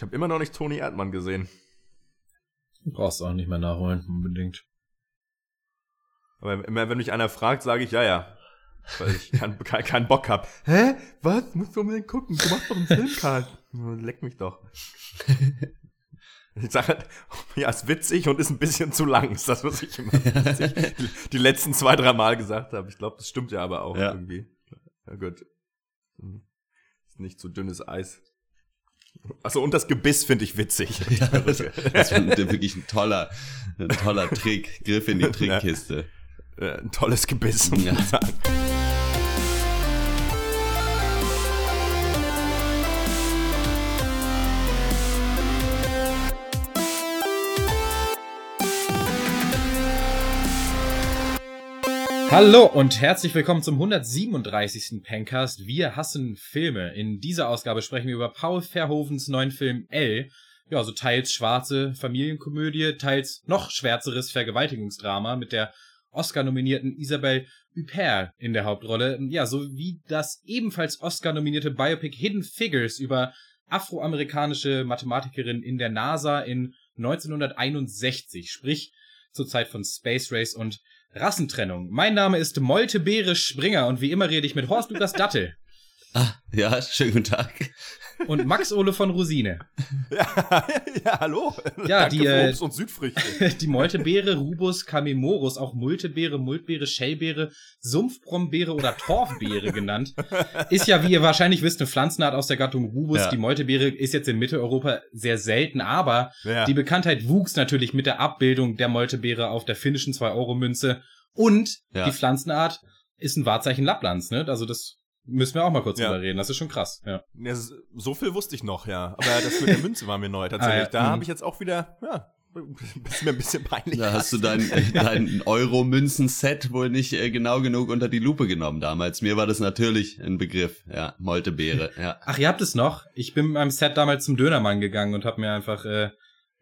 Ich habe immer noch nicht Toni Erdmann gesehen. Du brauchst auch nicht mehr nachholen, unbedingt. Aber immer wenn mich einer fragt, sage ich ja, ja. Weil ich keinen kein, kein Bock hab. Hä? Was? Musst du unbedingt gucken? Du machst doch einen Filmcast. Leck mich doch. Ich sage, ja, ist witzig und ist ein bisschen zu lang. Ist das, was ich immer die, die letzten zwei, drei Mal gesagt habe. Ich glaube, das stimmt ja aber auch ja. irgendwie. Ja, gut. Ist nicht zu dünnes Eis. Achso, und das Gebiss finde ich witzig. Ja, das, das ist wirklich ein toller, ein toller Trick. Griff in die Trickkiste. Ja, ein tolles Gebiss, ja. Hallo und herzlich willkommen zum 137. Pencast. Wir hassen Filme. In dieser Ausgabe sprechen wir über Paul Verhovens neuen Film L. Ja, so teils schwarze Familienkomödie, teils noch schwärzeres Vergewaltigungsdrama mit der Oscar-nominierten Isabelle Huppert in der Hauptrolle. Ja, sowie das ebenfalls Oscar-nominierte Biopic Hidden Figures über afroamerikanische Mathematikerin in der NASA in 1961, sprich zur Zeit von Space Race und Rassentrennung. Mein Name ist Molte Beere Springer und wie immer rede ich mit Horst Lukas Dattel. Ah, ja, schönen guten Tag. Und Max Ole von Rosine. Ja, ja hallo. Ja, Danke die, äh, Obst und Südfrüchte. Die Moltebeere, Rubus camimorus, auch Multebeere, Multbeere, Schellbeere, Sumpfbrombeere oder Torfbeere genannt, ist ja, wie ihr wahrscheinlich wisst, eine Pflanzenart aus der Gattung Rubus. Ja. Die Moltebeere ist jetzt in Mitteleuropa sehr selten, aber ja. die Bekanntheit wuchs natürlich mit der Abbildung der Moltebeere auf der finnischen 2-Euro-Münze und ja. die Pflanzenart ist ein Wahrzeichen Lapplands, ne? Also das Müssen wir auch mal kurz ja. drüber reden. Das ist schon krass. Ja. ja. so viel wusste ich noch, ja. Aber das mit der Münze war mir neu tatsächlich. Ah, ja. Da mhm. habe ich jetzt auch wieder, ja, ist mir ein bisschen peinlich. Da hast du dein, dein Euro-Münzen-Set wohl nicht äh, genau genug unter die Lupe genommen damals. Mir war das natürlich ein Begriff, ja, Moltebeere, ja. Ach, ihr habt es noch? Ich bin mit meinem Set damals zum Dönermann gegangen und habe mir einfach äh,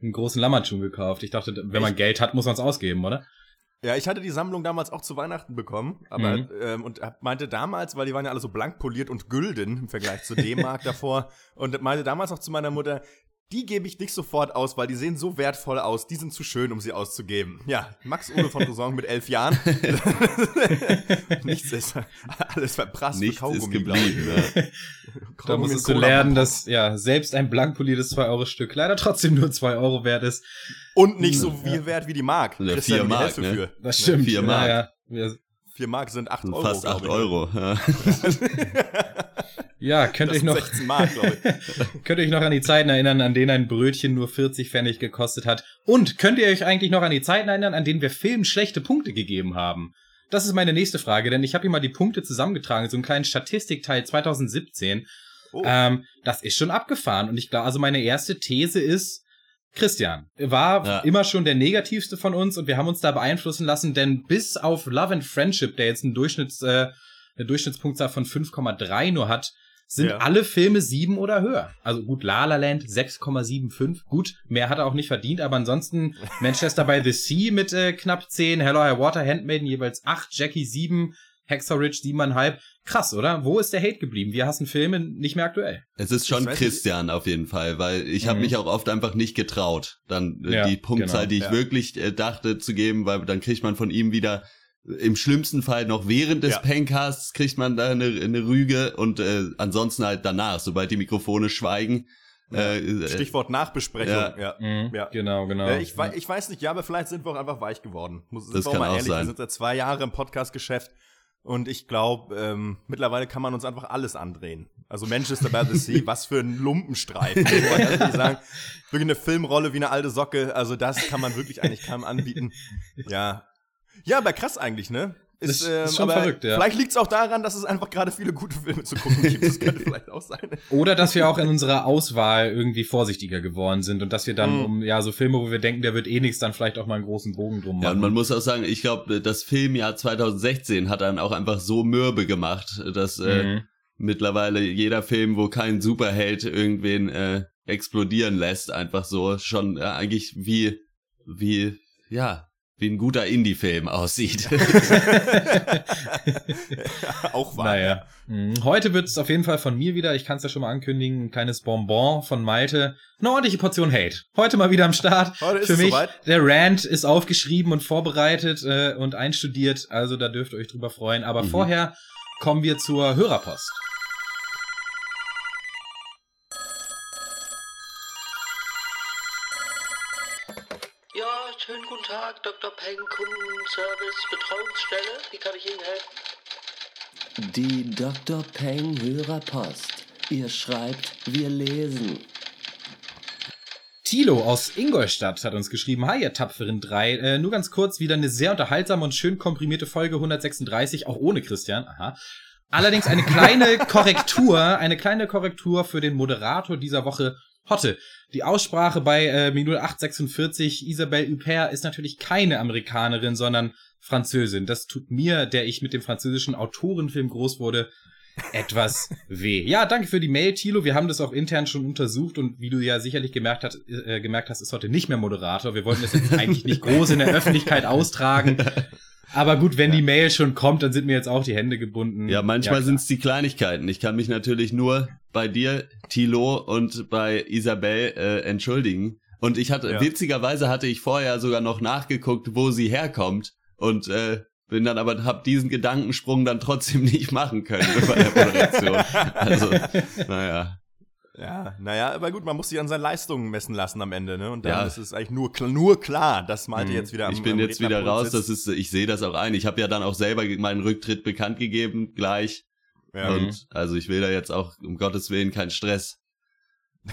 einen großen Lammertschuh gekauft. Ich dachte, wenn man Geld hat, muss man es ausgeben, oder? Ja, ich hatte die Sammlung damals auch zu Weihnachten bekommen, aber mhm. ähm, und meinte damals, weil die waren ja alle so blank poliert und gülden im Vergleich zu D-Mark davor und meinte damals auch zu meiner Mutter, die gebe ich nicht sofort aus, weil die sehen so wertvoll aus. Die sind zu schön, um sie auszugeben. Ja, Max Uwe von Dosong mit elf Jahren. Nichts ist alles verprasst Nichts Kaugummi, ist geblieben. Ja. da musst du lernen, dass ja selbst ein blank poliertes 2-Euro-Stück leider trotzdem nur 2 Euro wert ist. Und nicht so viel ja. wert wie die Mark. Ja, 4 Mark, ne? Für. Das stimmt. 4 Mark. Ja, ja. 4 Mark sind 8 Euro. Fast 8 Euro. Ja. Ja, könnt ihr noch, Mark, könnt ihr euch noch an die Zeiten erinnern, an denen ein Brötchen nur 40 Pfennig gekostet hat? Und könnt ihr euch eigentlich noch an die Zeiten erinnern, an denen wir Filmen schlechte Punkte gegeben haben? Das ist meine nächste Frage, denn ich habe hier mal die Punkte zusammengetragen, so einen kleinen Statistikteil 2017. Oh. Ähm, das ist schon abgefahren und ich glaube, also meine erste These ist, Christian war ja. immer schon der negativste von uns und wir haben uns da beeinflussen lassen, denn bis auf Love and Friendship, der jetzt einen Durchschnitts, äh, eine Durchschnittspunktzahl von 5,3 nur hat, sind ja. alle Filme sieben oder höher. Also gut, La La Land 6,75. Gut, mehr hat er auch nicht verdient, aber ansonsten Manchester by the Sea mit äh, knapp 10, Hello High Water, Handmaiden jeweils 8, Jackie 7, Hexorich 7,5. Krass, oder? Wo ist der Hate geblieben? Wir hassen Filme nicht mehr aktuell. Es ist schon Christian nicht. auf jeden Fall, weil ich mhm. habe mich auch oft einfach nicht getraut, dann äh, ja, die Punktzahl, genau, die ich ja. wirklich äh, dachte zu geben, weil dann kriegt man von ihm wieder im schlimmsten Fall noch während des ja. Pencasts kriegt man da eine, eine Rüge und äh, ansonsten halt danach, sobald die Mikrofone schweigen. Äh, äh, Stichwort Nachbesprechung. Ja, ja. Mhm, ja. genau, genau. Äh, ich, ich weiß nicht, ja, aber vielleicht sind wir auch einfach weich geworden. Muss, das kann mal auch ehrlich, sein. Wir sind seit zwei Jahre im Podcast-Geschäft und ich glaube, ähm, mittlerweile kann man uns einfach alles andrehen. Also Manchester by the Sea, was für ein Lumpenstreifen. ich sagen, wirklich eine Filmrolle wie eine alte Socke. Also das kann man wirklich eigentlich keinem anbieten. Ja, ja, aber krass eigentlich, ne? Ist, ist, ähm, ist schon verrückt, ja. Vielleicht liegt es auch daran, dass es einfach gerade viele gute Filme zu gucken gibt. Das könnte vielleicht auch sein. Oder dass wir auch in unserer Auswahl irgendwie vorsichtiger geworden sind und dass wir dann mm. um ja so Filme, wo wir denken, der wird eh nichts, dann vielleicht auch mal einen großen Bogen drum machen. Ja, und man muss auch sagen, ich glaube, das Filmjahr 2016 hat dann auch einfach so mürbe gemacht, dass äh, mhm. mittlerweile jeder Film, wo kein Superheld irgendwen äh, explodieren lässt, einfach so schon äh, eigentlich wie wie ja wie ein guter Indie-Film aussieht. auch wahr. Naja. Mhm. Heute wird es auf jeden Fall von mir wieder, ich kann es ja schon mal ankündigen, ein kleines Bonbon von Malte. Eine ordentliche Portion Hate. Heute mal wieder am Start. Heute ist Für mich, soweit. der Rant ist aufgeschrieben und vorbereitet äh, und einstudiert, also da dürft ihr euch drüber freuen. Aber mhm. vorher kommen wir zur Hörerpost. Schönen guten Tag, Dr. Peng, Kundenservice, Betreuungsstelle. Wie kann ich Ihnen helfen? Die Dr. Peng Hörerpost. Ihr schreibt, wir lesen. Tilo aus Ingolstadt hat uns geschrieben, hi ihr tapferen drei, äh, nur ganz kurz, wieder eine sehr unterhaltsame und schön komprimierte Folge 136, auch ohne Christian, aha. Allerdings eine kleine Korrektur, eine kleine Korrektur für den Moderator dieser Woche, Hotte. Die Aussprache bei äh, 0846 Isabelle Huppert ist natürlich keine Amerikanerin, sondern Französin. Das tut mir, der ich mit dem französischen Autorenfilm groß wurde, etwas weh. Ja, danke für die Mail, Thilo. Wir haben das auch intern schon untersucht und wie du ja sicherlich gemerkt, hat, äh, gemerkt hast, ist heute nicht mehr Moderator. Wir wollten das jetzt eigentlich nicht groß in der Öffentlichkeit austragen. Aber gut, wenn ja. die Mail schon kommt, dann sind mir jetzt auch die Hände gebunden. Ja, manchmal ja, sind es die Kleinigkeiten. Ich kann mich natürlich nur bei dir, Tilo, und bei Isabel äh, entschuldigen. Und ich hatte, ja. witzigerweise hatte ich vorher sogar noch nachgeguckt, wo sie herkommt. Und äh, bin dann aber, hab diesen Gedankensprung dann trotzdem nicht machen können bei der Moderation. also, naja. Ja, naja, aber gut, man muss sich an seinen Leistungen messen lassen am Ende, ne? Und dann ja. ist es eigentlich nur, nur klar, dass Malte mhm. jetzt wieder am Ich bin am jetzt wieder raus, das ist, ich sehe das auch ein. Ich habe ja dann auch selber meinen Rücktritt bekannt gegeben, gleich. Ja. Und mhm. also ich will da jetzt auch um Gottes Willen keinen Stress.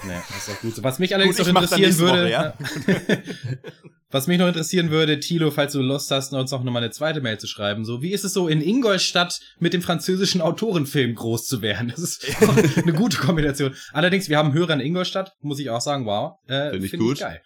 Nee, das ist auch gut. Was mich allerdings gut, noch interessieren würde, Woche, ja? was mich noch interessieren würde, Tilo, falls du Lust hast, uns noch mal eine zweite Mail zu schreiben, so, wie ist es so in Ingolstadt mit dem französischen Autorenfilm groß zu werden? Das ist eine gute Kombination. Allerdings, wir haben Hörer in Ingolstadt, muss ich auch sagen, wow. Äh, Finde ich find gut. Ich geil.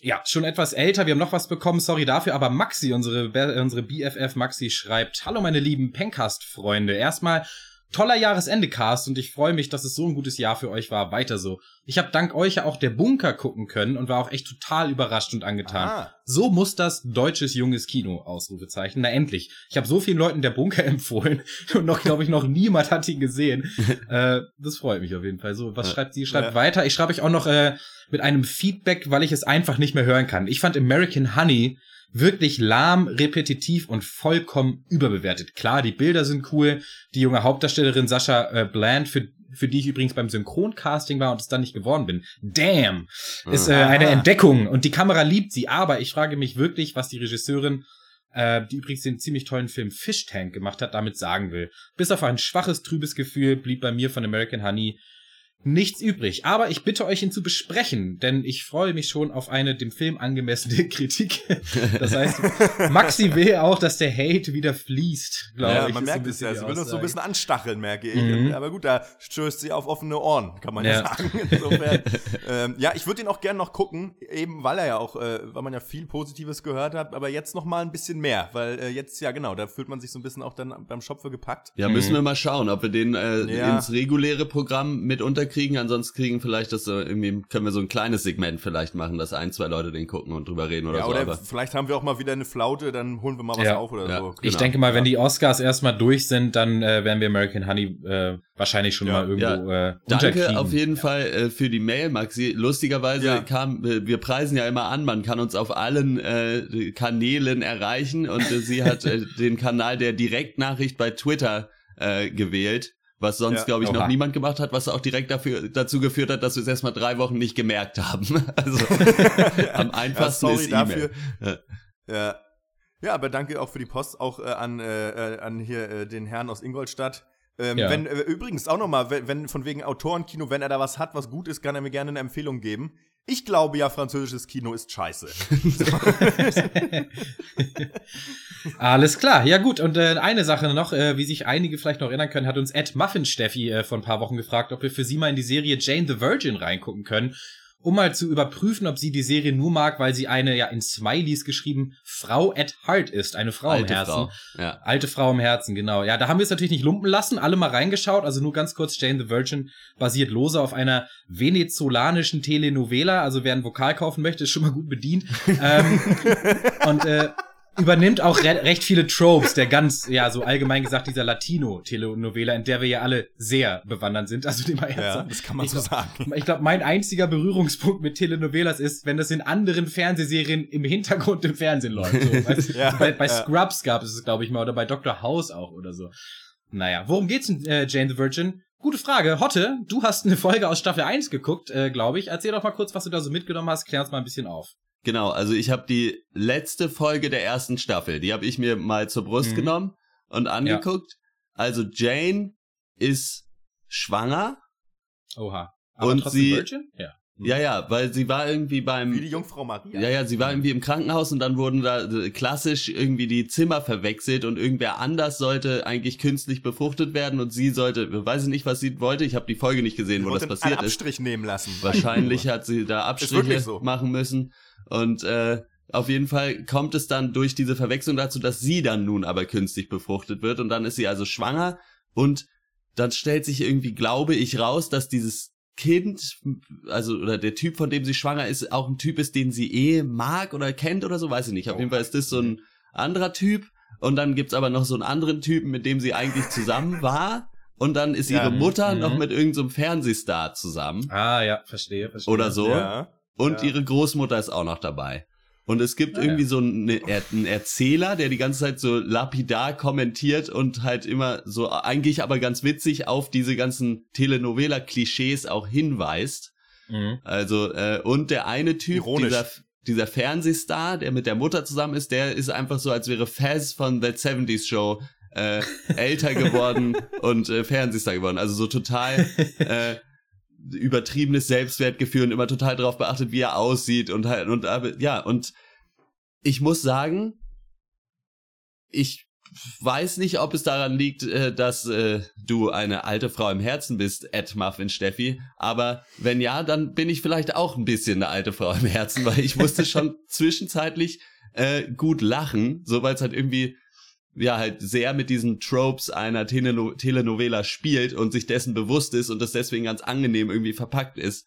Ja, schon etwas älter, wir haben noch was bekommen, sorry dafür, aber Maxi, unsere, unsere BFF Maxi schreibt, Hallo meine lieben Pencast-Freunde, erstmal toller Jahresende-Cast und ich freue mich, dass es so ein gutes Jahr für euch war. Weiter so. Ich habe dank euch ja auch der Bunker gucken können und war auch echt total überrascht und angetan. Aha. So muss das deutsches junges Kino Ausrufezeichen. Na endlich. Ich habe so vielen Leuten der Bunker empfohlen und noch glaube ich noch niemand hat ihn gesehen. äh, das freut mich auf jeden Fall. So, was schreibt sie? Schreibt ja. weiter. Ich schreibe euch auch noch äh, mit einem Feedback, weil ich es einfach nicht mehr hören kann. Ich fand American Honey wirklich lahm, repetitiv und vollkommen überbewertet. Klar, die Bilder sind cool. Die junge Hauptdarstellerin Sascha äh, Bland, für, für die ich übrigens beim Synchroncasting war und es dann nicht geworden bin. Damn! Ist äh, eine Entdeckung und die Kamera liebt sie. Aber ich frage mich wirklich, was die Regisseurin äh, die übrigens den ziemlich tollen Film Fish Tank gemacht hat, damit sagen will. Bis auf ein schwaches, trübes Gefühl blieb bei mir von American Honey nichts übrig. Aber ich bitte euch ihn zu besprechen, denn ich freue mich schon auf eine dem Film angemessene Kritik. Das heißt, Maxi will auch, dass der Hate wieder fließt, glaube ja, ich. Man merkt es ja. Sie will uns so ein bisschen anstacheln, merke ich. Mhm. Aber gut, da stößt sie auf offene Ohren, kann man ja, ja sagen. Insofern, ähm, ja, ich würde ihn auch gerne noch gucken, eben weil er ja auch, äh, weil man ja viel Positives gehört hat, aber jetzt noch mal ein bisschen mehr, weil äh, jetzt, ja genau, da fühlt man sich so ein bisschen auch dann beim Schopfe gepackt. Ja, müssen mhm. wir mal schauen, ob wir den äh, ja. ins reguläre Programm mit unter kriegen. Ansonsten kriegen vielleicht das so irgendwie, können wir so ein kleines Segment vielleicht machen, dass ein, zwei Leute den gucken und drüber reden oder ja, so. Oder aber vielleicht haben wir auch mal wieder eine Flaute, dann holen wir mal was ja. auf oder ja. so. Ich genau. denke mal, wenn die Oscars erstmal durch sind, dann äh, werden wir American Honey äh, wahrscheinlich schon mal irgendwo äh, Danke auf jeden Fall äh, für die Mail, Maxi. Lustigerweise kam, äh, wir preisen ja immer an, man kann uns auf allen äh, Kanälen erreichen und äh, sie hat äh, den Kanal der Direktnachricht bei Twitter äh, gewählt was sonst, ja, glaube ich, noch niemand gemacht hat, was auch direkt dafür, dazu geführt hat, dass wir es erstmal drei Wochen nicht gemerkt haben. Also am einfachsten ja, ist E-Mail. Ja. ja. ja, aber danke auch für die Post, auch äh, an, äh, äh an hier äh, den Herrn aus Ingolstadt. Ähm, ja. wenn, äh, übrigens auch nochmal, wenn, wenn von wegen Autorenkino, wenn er da was hat, was gut ist, kann er mir gerne eine Empfehlung geben. Ich glaube ja, französisches Kino ist scheiße. Alles klar, ja gut. Und äh, eine Sache noch, äh, wie sich einige vielleicht noch erinnern können, hat uns Ed Muffin Steffi äh, vor ein paar Wochen gefragt, ob wir für sie mal in die Serie Jane the Virgin reingucken können um mal zu überprüfen, ob sie die Serie nur mag, weil sie eine, ja in Smileys geschrieben, Frau at Heart ist. Eine Frau Alte im Herzen. Frau, ja. Alte Frau im Herzen, genau. Ja, da haben wir es natürlich nicht lumpen lassen, alle mal reingeschaut. Also nur ganz kurz, Jane the Virgin basiert lose auf einer venezolanischen Telenovela. Also wer ein Vokal kaufen möchte, ist schon mal gut bedient. ähm, und äh, übernimmt auch re recht viele Tropes, der ganz, ja, so allgemein gesagt, dieser Latino-Telenovela, in der wir ja alle sehr bewandert sind. Also, die mal ja, das kann man ich so glaub, sagen. Ich glaube, mein einziger Berührungspunkt mit Telenovelas ist, wenn das in anderen Fernsehserien im Hintergrund im Fernsehen läuft. So, weißt, ja, bei, bei ja. Scrubs gab es es, glaube ich mal, oder bei Dr. House auch oder so. Naja, worum geht's in äh, Jane the Virgin? Gute Frage. Hotte, du hast eine Folge aus Staffel 1 geguckt, äh, glaube ich. Erzähl doch mal kurz, was du da so mitgenommen hast. Klär uns mal ein bisschen auf. Genau, also ich habe die letzte Folge der ersten Staffel, die habe ich mir mal zur Brust mhm. genommen und angeguckt. Ja. Also Jane ist schwanger. Oha. Aber und sie Virgin? Ja. Ja, ja, weil sie war irgendwie beim. Wie die Jungfrau Maria. Ja, ja, sie war irgendwie im Krankenhaus und dann wurden da äh, klassisch irgendwie die Zimmer verwechselt und irgendwer anders sollte eigentlich künstlich befruchtet werden und sie sollte, weiß ich nicht, was sie wollte. Ich habe die Folge nicht gesehen, sie wo das passiert einen Abstrich ist. nehmen lassen. Wahrscheinlich hat sie da Abstriche so. machen müssen und äh, auf jeden Fall kommt es dann durch diese Verwechslung dazu, dass sie dann nun aber künstlich befruchtet wird und dann ist sie also schwanger und dann stellt sich irgendwie, glaube ich, raus, dass dieses Kind, also oder der Typ, von dem sie schwanger ist, auch ein Typ ist, den sie eh mag oder kennt oder so, weiß ich nicht. Auf oh. jeden Fall ist das so ein anderer Typ. Und dann gibt's aber noch so einen anderen Typen, mit dem sie eigentlich zusammen war. Und dann ist ihre ja, Mutter mhm. noch mit irgendeinem so Fernsehstar zusammen. Ah ja, verstehe, verstehe. Oder so. Ja, und ja. ihre Großmutter ist auch noch dabei. Und es gibt ah, irgendwie ja. so einen, einen, Erzähler, der die ganze Zeit so lapidar kommentiert und halt immer so eigentlich aber ganz witzig auf diese ganzen Telenovela-Klischees auch hinweist. Mhm. Also, äh, und der eine Typ, dieser, dieser Fernsehstar, der mit der Mutter zusammen ist, der ist einfach so, als wäre Faz von That 70s Show äh, älter geworden und äh, Fernsehstar geworden. Also so total äh, übertriebenes Selbstwertgefühl und immer total darauf beachtet, wie er aussieht und halt und ja und ich muss sagen, ich weiß nicht, ob es daran liegt, äh, dass äh, du eine alte Frau im Herzen bist, Ed Muffin Steffi. Aber wenn ja, dann bin ich vielleicht auch ein bisschen eine alte Frau im Herzen, weil ich musste schon zwischenzeitlich äh, gut lachen, so weil es halt irgendwie ja halt sehr mit diesen Tropes einer Teleno Telenovela spielt und sich dessen bewusst ist und das deswegen ganz angenehm irgendwie verpackt ist.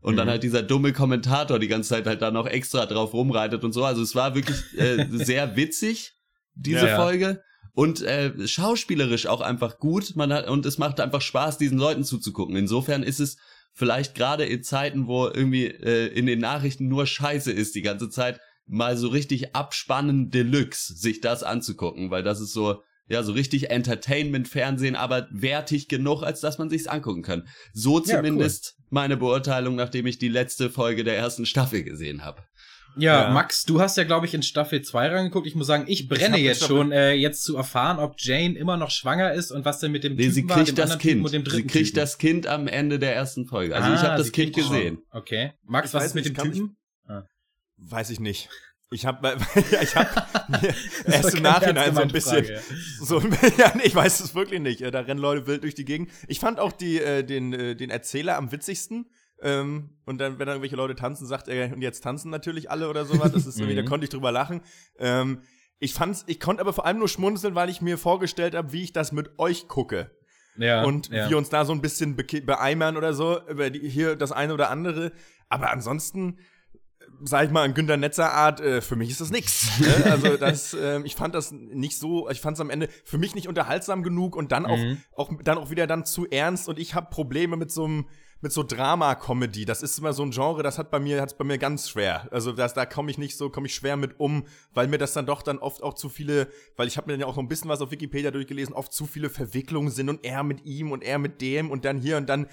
Und mhm. dann halt dieser dumme Kommentator die ganze Zeit halt da noch extra drauf rumreitet und so. Also es war wirklich äh, sehr witzig, diese ja, Folge. Und äh, schauspielerisch auch einfach gut. Man hat, und es macht einfach Spaß, diesen Leuten zuzugucken. Insofern ist es vielleicht gerade in Zeiten, wo irgendwie äh, in den Nachrichten nur Scheiße ist die ganze Zeit, mal so richtig abspannen Deluxe, sich das anzugucken, weil das ist so, ja, so richtig Entertainment-Fernsehen, aber wertig genug, als dass man sich's angucken kann. So zumindest ja, cool. meine Beurteilung, nachdem ich die letzte Folge der ersten Staffel gesehen habe. Ja, ja, Max, du hast ja, glaube ich, in Staffel 2 reingeguckt. Ich muss sagen, ich brenne ich jetzt schon, äh, jetzt zu erfahren, ob Jane immer noch schwanger ist und was denn mit dem nee, Typen sie kriegt war, das Kind. sie kriegt Typen. das Kind am Ende der ersten Folge. Also ah, ich habe das Kind gesehen. Okay. Max, ich was ist mit dem Typen? Weiß ich nicht. Ich habe ich hab mir erst im Nachhinein so ein bisschen Frage, ja. so ja, nee, ich weiß es wirklich nicht. Da rennen Leute wild durch die Gegend. Ich fand auch die äh, den äh, den Erzähler am witzigsten. Ähm, und dann, wenn dann irgendwelche Leute tanzen, sagt er, und jetzt tanzen natürlich alle oder sowas. Das ist irgendwie, da mhm. konnte ich drüber lachen. Ähm, ich fand's, ich konnte aber vor allem nur schmunzeln, weil ich mir vorgestellt habe, wie ich das mit euch gucke. Ja, und ja. wir uns da so ein bisschen be beeimern oder so, über die, hier das eine oder andere. Aber ansonsten, sag ich mal, in Günter Netzer Art, äh, für mich ist das nix. Ne? Also das, äh, ich fand das nicht so, ich fand es am Ende für mich nicht unterhaltsam genug und dann auch, mhm. auch dann auch wieder dann zu ernst und ich habe Probleme mit so einem mit so Drama-Comedy. Das ist immer so ein Genre, das hat bei mir, hat's bei mir ganz schwer. Also das, da komme ich nicht so, komme ich schwer mit um, weil mir das dann doch dann oft auch zu viele, weil ich habe mir dann ja auch noch ein bisschen was auf Wikipedia durchgelesen, oft zu viele Verwicklungen sind und er mit ihm und er mit dem und dann hier und dann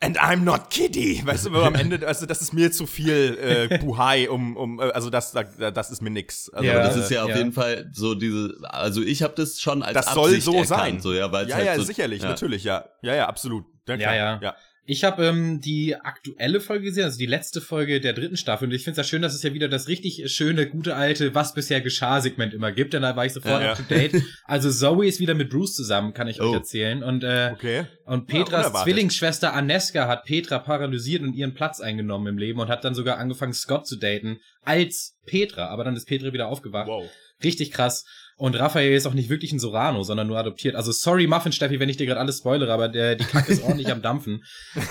And I'm not Kitty. Weißt du, am Ende, also das ist mir zu viel äh, Buhai, um, um, äh, also das, das ist mir nix. Also, ja, das ist ja auf ja. jeden Fall so diese, also ich habe das schon als das Absicht soll so erkannt, sein. So, ja, weil ja, halt ja, so, sicherlich, ja. natürlich, ja, ja, ja, absolut. Ja, ja. ja. Ich habe ähm, die aktuelle Folge gesehen, also die letzte Folge der dritten Staffel. Und ich finde es ja schön, dass es ja wieder das richtig schöne, gute alte, was bisher geschah Segment immer gibt. Denn da war ich sofort ja, up to date. Also Zoe ist wieder mit Bruce zusammen, kann ich oh. euch erzählen. Und, äh, okay. und Petras ja, Zwillingsschwester Aneska hat Petra paralysiert und ihren Platz eingenommen im Leben und hat dann sogar angefangen, Scott zu daten als Petra. Aber dann ist Petra wieder aufgewacht. Wow. Richtig krass. Und Raphael ist auch nicht wirklich ein Sorano, sondern nur adoptiert. Also sorry, Muffin Steffi, wenn ich dir gerade alles spoilere, aber der, die Kacke ist ordentlich am Dampfen.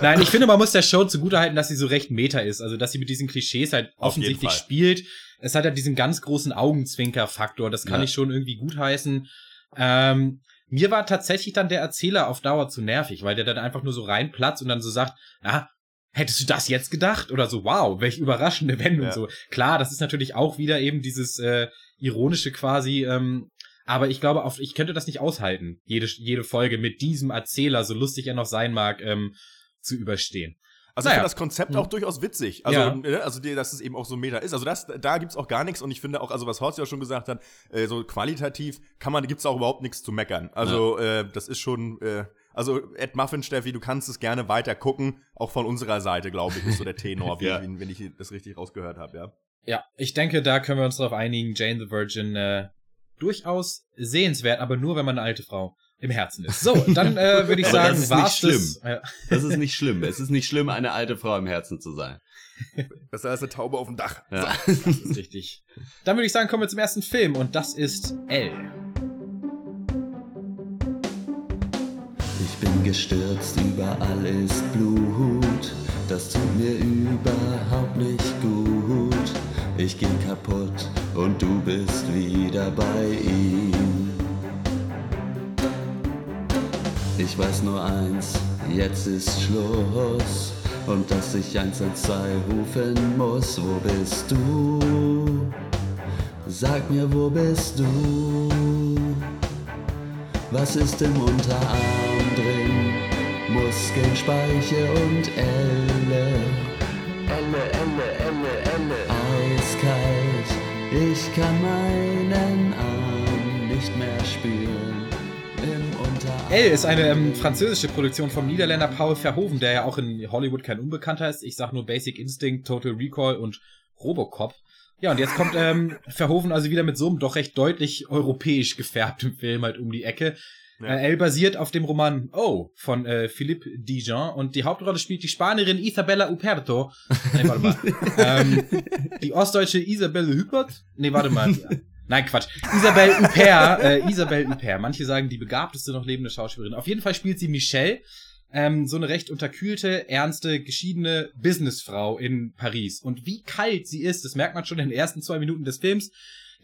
Nein, ich finde, man muss der Show zugutehalten, dass sie so recht meta ist. Also, dass sie mit diesen Klischees halt offensichtlich spielt. Es hat ja halt diesen ganz großen Augenzwinker-Faktor. Das kann ja. ich schon irgendwie gutheißen. Ähm, mir war tatsächlich dann der Erzähler auf Dauer zu nervig, weil der dann einfach nur so reinplatzt und dann so sagt, ah, hättest du das jetzt gedacht? Oder so, wow, welch überraschende Wendung. Ja. So, klar, das ist natürlich auch wieder eben dieses äh, ironische quasi, ähm, aber ich glaube, auf, ich könnte das nicht aushalten, jede, jede Folge mit diesem Erzähler, so lustig er noch sein mag, ähm, zu überstehen. Also naja. ich finde das Konzept hm. auch durchaus witzig. Also, ja. Ne, also dass es eben auch so Meta ist. Also das, da gibt's auch gar nichts und ich finde auch, also was Horst ja schon gesagt hat, äh, so qualitativ kann man, gibt's auch überhaupt nichts zu meckern. Also ja. äh, das ist schon, äh, also Ed Muffin, Steffi, du kannst es gerne weiter gucken. Auch von unserer Seite, glaube ich, ist so der Tenor, ja. wie, wenn ich das richtig rausgehört habe, ja. Ja, ich denke, da können wir uns darauf einigen, Jane the Virgin äh, durchaus sehenswert, aber nur, wenn man eine alte Frau im Herzen ist. So, dann äh, würde ich sagen, das ist nicht schlimm. Das, das ist nicht schlimm. Es ist nicht schlimm, eine alte Frau im Herzen zu sein. Das ist eine Taube auf dem Dach. Ja. Das ist richtig. Dann würde ich sagen, kommen wir zum ersten Film und das ist L. Ich bin gestürzt, überall ist Blut. Das tut mir überhaupt nicht gut. Ich ging kaputt und du bist wieder bei ihm. Ich weiß nur eins, jetzt ist Schluss. Und dass ich 112 rufen muss, wo bist du? Sag mir, wo bist du? Was ist im Unterarm? Muskeln, Speiche und Elle. Elle, Elle, Elle, Elle. Eiskalt, ich kann meinen Arm nicht mehr spüren. L ist eine ähm, französische Produktion vom Niederländer Paul Verhoeven, der ja auch in Hollywood kein Unbekannter ist. Ich sag nur Basic Instinct, Total Recall und Robocop. Ja, und jetzt kommt ähm, Verhoeven also wieder mit so einem doch recht deutlich europäisch gefärbten Film halt um die Ecke. Ja. Äh, L basiert auf dem Roman Oh von äh, Philippe Dijon und die Hauptrolle spielt die Spanierin Isabella Uperto. Nee, warte mal. ähm, die ostdeutsche Isabelle Hüppert? Nee, warte mal. Nein, Quatsch. Isabelle Huppert, äh, Isabelle Huppert. Manche sagen die begabteste noch lebende Schauspielerin. Auf jeden Fall spielt sie Michelle, ähm, so eine recht unterkühlte, ernste, geschiedene Businessfrau in Paris. Und wie kalt sie ist, das merkt man schon in den ersten zwei Minuten des Films.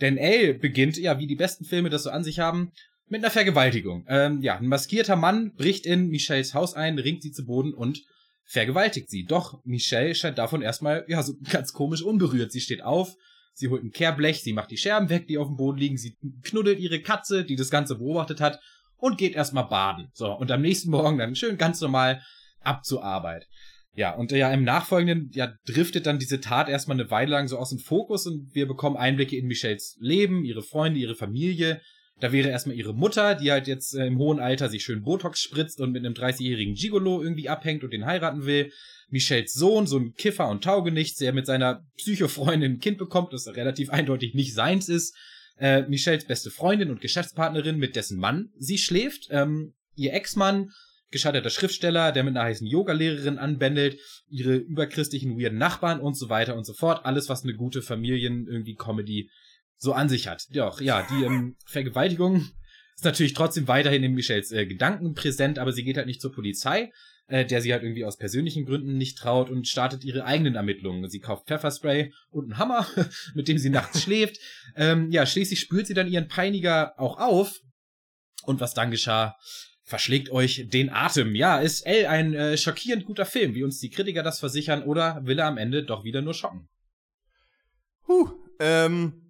Denn Elle beginnt, ja, wie die besten Filme das so an sich haben, mit einer Vergewaltigung. Ähm, ja, ein maskierter Mann bricht in Michelles Haus ein, ringt sie zu Boden und vergewaltigt sie. Doch Michelle scheint davon erstmal, ja, so ganz komisch unberührt. Sie steht auf, sie holt ein Kehrblech, sie macht die Scherben weg, die auf dem Boden liegen, sie knuddelt ihre Katze, die das Ganze beobachtet hat und geht erstmal baden. So, und am nächsten Morgen dann schön ganz normal ab zur Arbeit. Ja, und ja, im Nachfolgenden, ja, driftet dann diese Tat erstmal eine Weile lang so aus dem Fokus und wir bekommen Einblicke in Michelles Leben, ihre Freunde, ihre Familie. Da wäre erstmal ihre Mutter, die halt jetzt äh, im hohen Alter sich schön Botox spritzt und mit einem 30-jährigen Gigolo irgendwie abhängt und den heiraten will. Michelles Sohn, so ein Kiffer und Taugenichts, der mit seiner Psychofreundin ein Kind bekommt, das relativ eindeutig nicht seins ist äh, Michelles beste Freundin und Geschäftspartnerin, mit dessen Mann sie schläft. Ähm, ihr Ex-Mann, gescheiterter Schriftsteller, der mit einer heißen Yogalehrerin anbändelt, ihre überchristlichen weirden Nachbarn und so weiter und so fort. Alles, was eine gute Familien irgendwie Comedy so an sich hat. Doch, ja, die ähm, Vergewaltigung ist natürlich trotzdem weiterhin in Michelles äh, Gedanken präsent, aber sie geht halt nicht zur Polizei, äh, der sie halt irgendwie aus persönlichen Gründen nicht traut und startet ihre eigenen Ermittlungen. Sie kauft Pfefferspray und einen Hammer, mit dem sie nachts schläft. Ähm, ja, schließlich spürt sie dann ihren Peiniger auch auf. Und was dann geschah, verschlägt euch den Atem. Ja, ist L ein äh, schockierend guter Film, wie uns die Kritiker das versichern, oder will er am Ende doch wieder nur schocken? Huh, ähm,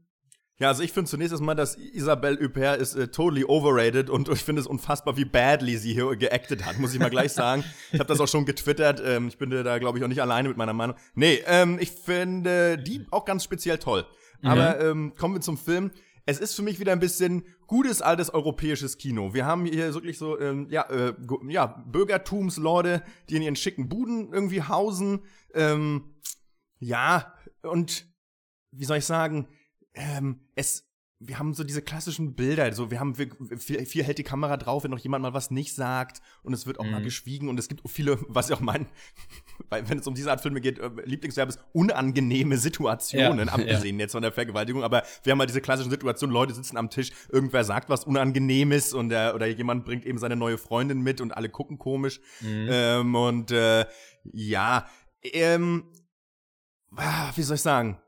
ja, also ich finde zunächst erstmal, dass Isabelle Huppert ist äh, totally overrated und ich finde es unfassbar, wie badly sie hier geactet hat, muss ich mal gleich sagen. ich habe das auch schon getwittert. Ähm, ich bin da, glaube ich, auch nicht alleine mit meiner Meinung. Nee, ähm, ich finde die auch ganz speziell toll. Mhm. Aber ähm, kommen wir zum Film. Es ist für mich wieder ein bisschen gutes altes europäisches Kino. Wir haben hier wirklich so ähm, ja, äh, ja Bürgertumslorde, die in ihren schicken Buden irgendwie hausen. Ähm, ja und wie soll ich sagen? Ähm, es wir haben so diese klassischen Bilder, so wir haben viel, viel hält die Kamera drauf, wenn noch jemand mal was nicht sagt und es wird auch mhm. mal geschwiegen und es gibt viele, was ich auch meine, weil wenn es um diese Art Filme geht, äh, Lieblingsverb ist unangenehme Situationen, ja, abgesehen ja. jetzt von der Vergewaltigung, aber wir haben halt diese klassischen Situationen, Leute sitzen am Tisch, irgendwer sagt was Unangenehmes und äh, oder jemand bringt eben seine neue Freundin mit und alle gucken komisch mhm. ähm, und äh, ja, ähm, ah, wie soll ich sagen?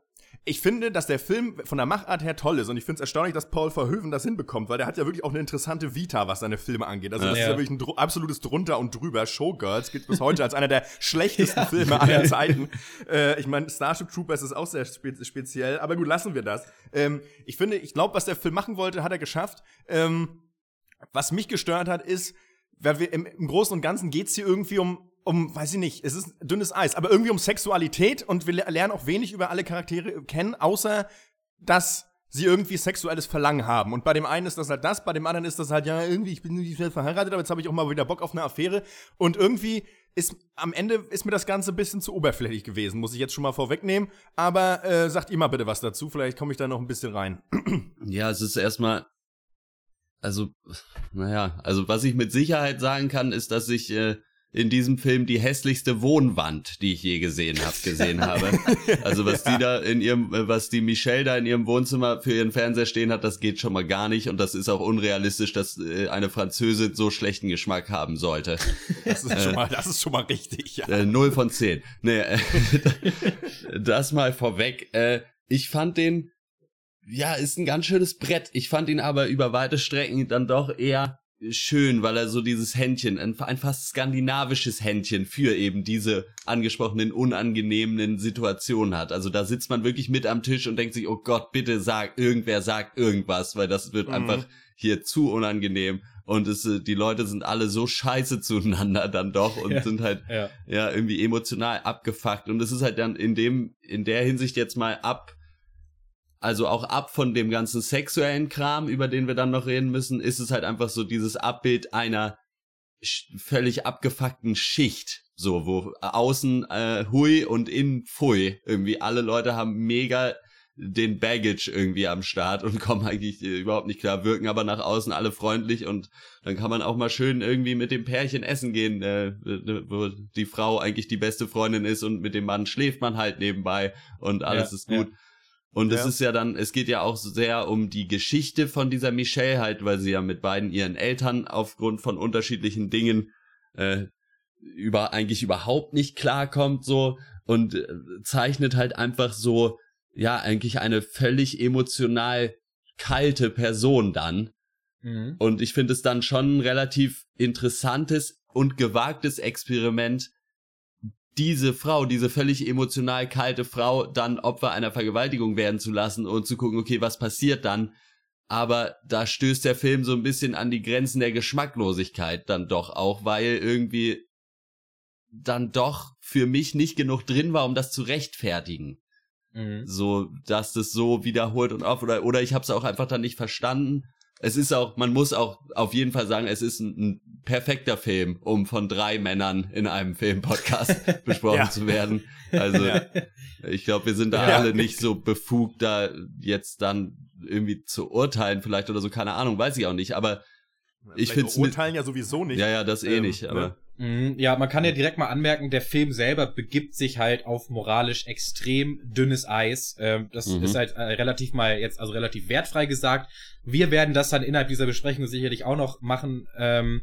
Ich finde, dass der Film von der Machart her toll ist und ich finde es erstaunlich, dass Paul Verhoeven das hinbekommt, weil der hat ja wirklich auch eine interessante Vita, was seine Filme angeht. Also das ja. ist ja wirklich ein dr absolutes drunter und drüber. Showgirls gilt bis heute als einer der schlechtesten ja. Filme aller Zeiten. Äh, ich meine, Starship Troopers ist auch sehr spe speziell, aber gut, lassen wir das. Ähm, ich finde, ich glaube, was der Film machen wollte, hat er geschafft. Ähm, was mich gestört hat, ist, weil wir im, im Großen und Ganzen geht's hier irgendwie um um, weiß ich nicht, es ist dünnes Eis, aber irgendwie um Sexualität und wir lernen auch wenig über alle Charaktere kennen, außer dass sie irgendwie sexuelles Verlangen haben. Und bei dem einen ist das halt das, bei dem anderen ist das halt, ja, irgendwie, ich bin nicht schnell verheiratet, aber jetzt habe ich auch mal wieder Bock auf eine Affäre. Und irgendwie ist am Ende ist mir das Ganze ein bisschen zu oberflächlich gewesen, muss ich jetzt schon mal vorwegnehmen. Aber äh, sagt ihr mal bitte was dazu, vielleicht komme ich da noch ein bisschen rein. Ja, es ist erstmal. Also, naja, also was ich mit Sicherheit sagen kann, ist, dass ich äh, in diesem Film die hässlichste Wohnwand, die ich je gesehen habe, gesehen habe. Also was die da in ihrem, äh, was die Michelle da in ihrem Wohnzimmer für ihren Fernseher stehen hat, das geht schon mal gar nicht und das ist auch unrealistisch, dass äh, eine Französin so schlechten Geschmack haben sollte. Das ist schon mal, das ist schon mal richtig. Ja. Äh, null von zehn. Nee, äh, das mal vorweg. Ich fand den, ja, ist ein ganz schönes Brett. Ich fand ihn aber über weite Strecken dann doch eher schön, weil er so dieses Händchen, ein, ein fast skandinavisches Händchen für eben diese angesprochenen unangenehmen Situationen hat. Also da sitzt man wirklich mit am Tisch und denkt sich, oh Gott, bitte sag, irgendwer sagt irgendwas, weil das wird mhm. einfach hier zu unangenehm. Und es, äh, die Leute sind alle so scheiße zueinander dann doch und ja, sind halt ja. ja irgendwie emotional abgefuckt. Und es ist halt dann in dem, in der Hinsicht jetzt mal ab also auch ab von dem ganzen sexuellen Kram, über den wir dann noch reden müssen, ist es halt einfach so dieses Abbild einer völlig abgefuckten Schicht, so wo außen äh, hui und innen pfui. Irgendwie alle Leute haben mega den Baggage irgendwie am Start und kommen eigentlich äh, überhaupt nicht klar, wirken aber nach außen alle freundlich und dann kann man auch mal schön irgendwie mit dem Pärchen essen gehen, äh, wo die Frau eigentlich die beste Freundin ist und mit dem Mann schläft man halt nebenbei und alles ja, ist gut. Ja. Und es ist ja dann, es geht ja auch sehr um die Geschichte von dieser Michelle halt, weil sie ja mit beiden ihren Eltern aufgrund von unterschiedlichen Dingen äh, über eigentlich überhaupt nicht klarkommt so und äh, zeichnet halt einfach so ja eigentlich eine völlig emotional kalte Person dann. Mhm. Und ich finde es dann schon ein relativ interessantes und gewagtes Experiment, diese Frau, diese völlig emotional kalte Frau, dann Opfer einer Vergewaltigung werden zu lassen und zu gucken, okay, was passiert dann? Aber da stößt der Film so ein bisschen an die Grenzen der Geschmacklosigkeit dann doch auch, weil irgendwie dann doch für mich nicht genug drin war, um das zu rechtfertigen. Mhm. So, dass das so wiederholt und auf oder oder ich habe es auch einfach dann nicht verstanden es ist auch, man muss auch auf jeden Fall sagen, es ist ein, ein perfekter Film, um von drei Männern in einem Filmpodcast besprochen ja. zu werden. Also ja. ich glaube, wir sind da ja. alle nicht so befugt, da jetzt dann irgendwie zu urteilen vielleicht oder so, keine Ahnung, weiß ich auch nicht, aber ich finde urteilen ja sowieso nicht. Ja, ja, das eh ähm, nicht, aber ne? Mhm. Ja, man kann ja direkt mal anmerken, der Film selber begibt sich halt auf moralisch extrem dünnes Eis. Ähm, das mhm. ist halt äh, relativ mal jetzt, also relativ wertfrei gesagt. Wir werden das dann innerhalb dieser Besprechung sicherlich auch noch machen. Ähm,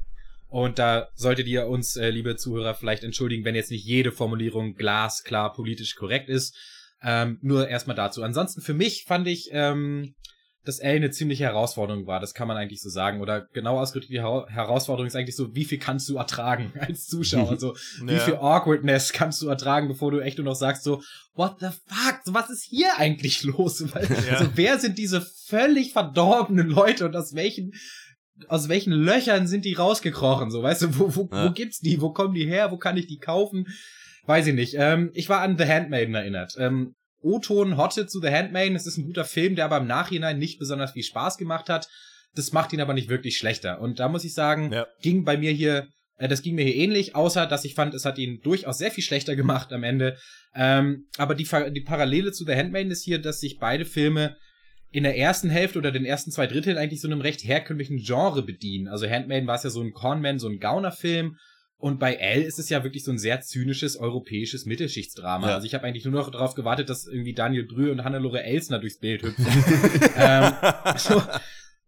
und da solltet ihr uns, äh, liebe Zuhörer, vielleicht entschuldigen, wenn jetzt nicht jede Formulierung glasklar politisch korrekt ist. Ähm, nur erstmal dazu. Ansonsten für mich fand ich ähm, dass L eine ziemliche Herausforderung war. Das kann man eigentlich so sagen. Oder genau ausgedrückt, die Herausforderung ist eigentlich so, wie viel kannst du ertragen als Zuschauer? Also, ja. wie viel Awkwardness kannst du ertragen, bevor du echt nur noch sagst so, what the fuck? Was ist hier eigentlich los? Weil, ja. Also, wer sind diese völlig verdorbenen Leute und aus welchen aus welchen Löchern sind die rausgekrochen? So, weißt du, wo, wo, ja. wo gibt's die? Wo kommen die her? Wo kann ich die kaufen? Weiß ich nicht. Ähm, ich war an The Handmaiden erinnert. Ähm, O-Ton Hotte zu The Handmaiden. Es ist ein guter Film, der aber im Nachhinein nicht besonders viel Spaß gemacht hat. Das macht ihn aber nicht wirklich schlechter. Und da muss ich sagen, ja. ging bei mir hier, äh, das ging mir hier ähnlich, außer dass ich fand, es hat ihn durchaus sehr viel schlechter gemacht am Ende. Ähm, aber die, die Parallele zu The Handmaiden ist hier, dass sich beide Filme in der ersten Hälfte oder den ersten zwei Dritteln eigentlich so einem recht herkömmlichen Genre bedienen. Also Handmaiden war es ja so ein Cornman, so ein Gaunerfilm. Und bei L ist es ja wirklich so ein sehr zynisches europäisches Mittelschichtsdrama. Ja. Also ich habe eigentlich nur noch darauf gewartet, dass irgendwie Daniel Brühl und Hannelore Elsner durchs Bild hüpfen. ähm, so.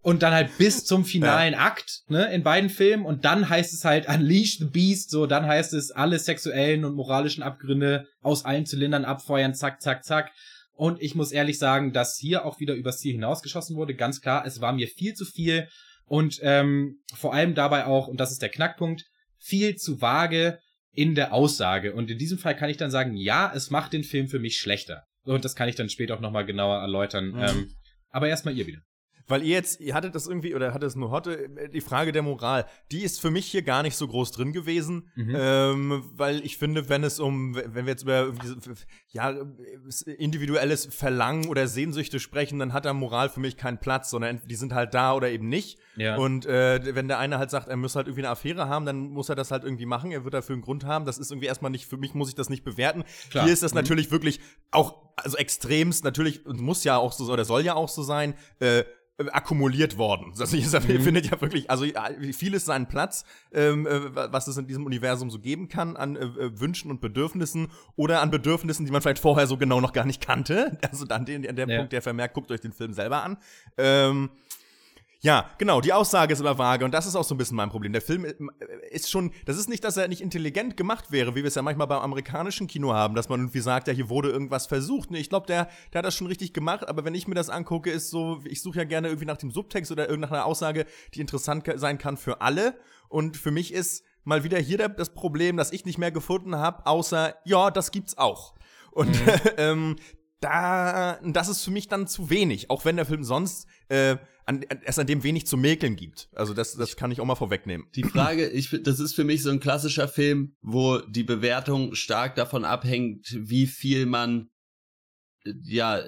Und dann halt bis zum finalen ja. Akt, ne, in beiden Filmen. Und dann heißt es halt Unleash the Beast, so, dann heißt es alle sexuellen und moralischen Abgründe aus allen Zylindern abfeuern, zack, zack, zack. Und ich muss ehrlich sagen, dass hier auch wieder übers Ziel hinausgeschossen wurde. Ganz klar, es war mir viel zu viel. Und ähm, vor allem dabei auch, und das ist der Knackpunkt, viel zu vage in der Aussage. Und in diesem Fall kann ich dann sagen, ja, es macht den Film für mich schlechter. Und das kann ich dann später auch nochmal genauer erläutern. Mhm. Ähm, aber erstmal ihr wieder. Weil ihr jetzt, ihr hattet das irgendwie, oder hattet es nur heute, äh, die Frage der Moral, die ist für mich hier gar nicht so groß drin gewesen, mhm. ähm, weil ich finde, wenn es um, wenn wir jetzt über ja, individuelles Verlangen oder Sehnsüchte sprechen, dann hat da Moral für mich keinen Platz, sondern die sind halt da oder eben nicht. Ja. Und äh, wenn der eine halt sagt, er muss halt irgendwie eine Affäre haben, dann muss er das halt irgendwie machen, er wird dafür einen Grund haben. Das ist irgendwie erstmal nicht, für mich muss ich das nicht bewerten. Klar. Hier ist das mhm. natürlich wirklich auch, also extremst, natürlich, muss ja auch so, oder soll ja auch so sein, äh, akkumuliert worden. Das mhm. findet ja wirklich, also vieles seinen Platz, ähm, äh, was es in diesem Universum so geben kann an äh, äh, Wünschen und Bedürfnissen oder an Bedürfnissen, die man vielleicht vorher so genau noch gar nicht kannte. Also dann den, der ja. Punkt, der vermerkt, guckt euch den Film selber an. Ähm, ja, genau, die Aussage ist immer vage und das ist auch so ein bisschen mein Problem. Der Film äh, ist schon, das ist nicht, dass er nicht intelligent gemacht wäre, wie wir es ja manchmal beim amerikanischen Kino haben, dass man irgendwie sagt, ja, hier wurde irgendwas versucht. Nee, ich glaube, der, der hat das schon richtig gemacht, aber wenn ich mir das angucke, ist so, ich suche ja gerne irgendwie nach dem Subtext oder irgendeiner Aussage, die interessant sein kann für alle. Und für mich ist mal wieder hier das Problem, dass ich nicht mehr gefunden habe, außer, ja, das gibt's auch. Und mhm. ähm, da, das ist für mich dann zu wenig, auch wenn der Film sonst äh, an, es an dem wenig zu mäkeln gibt. Also das, das kann ich auch mal vorwegnehmen. Die Frage, ich, das ist für mich so ein klassischer Film, wo die Bewertung stark davon abhängt, wie viel man, äh, ja,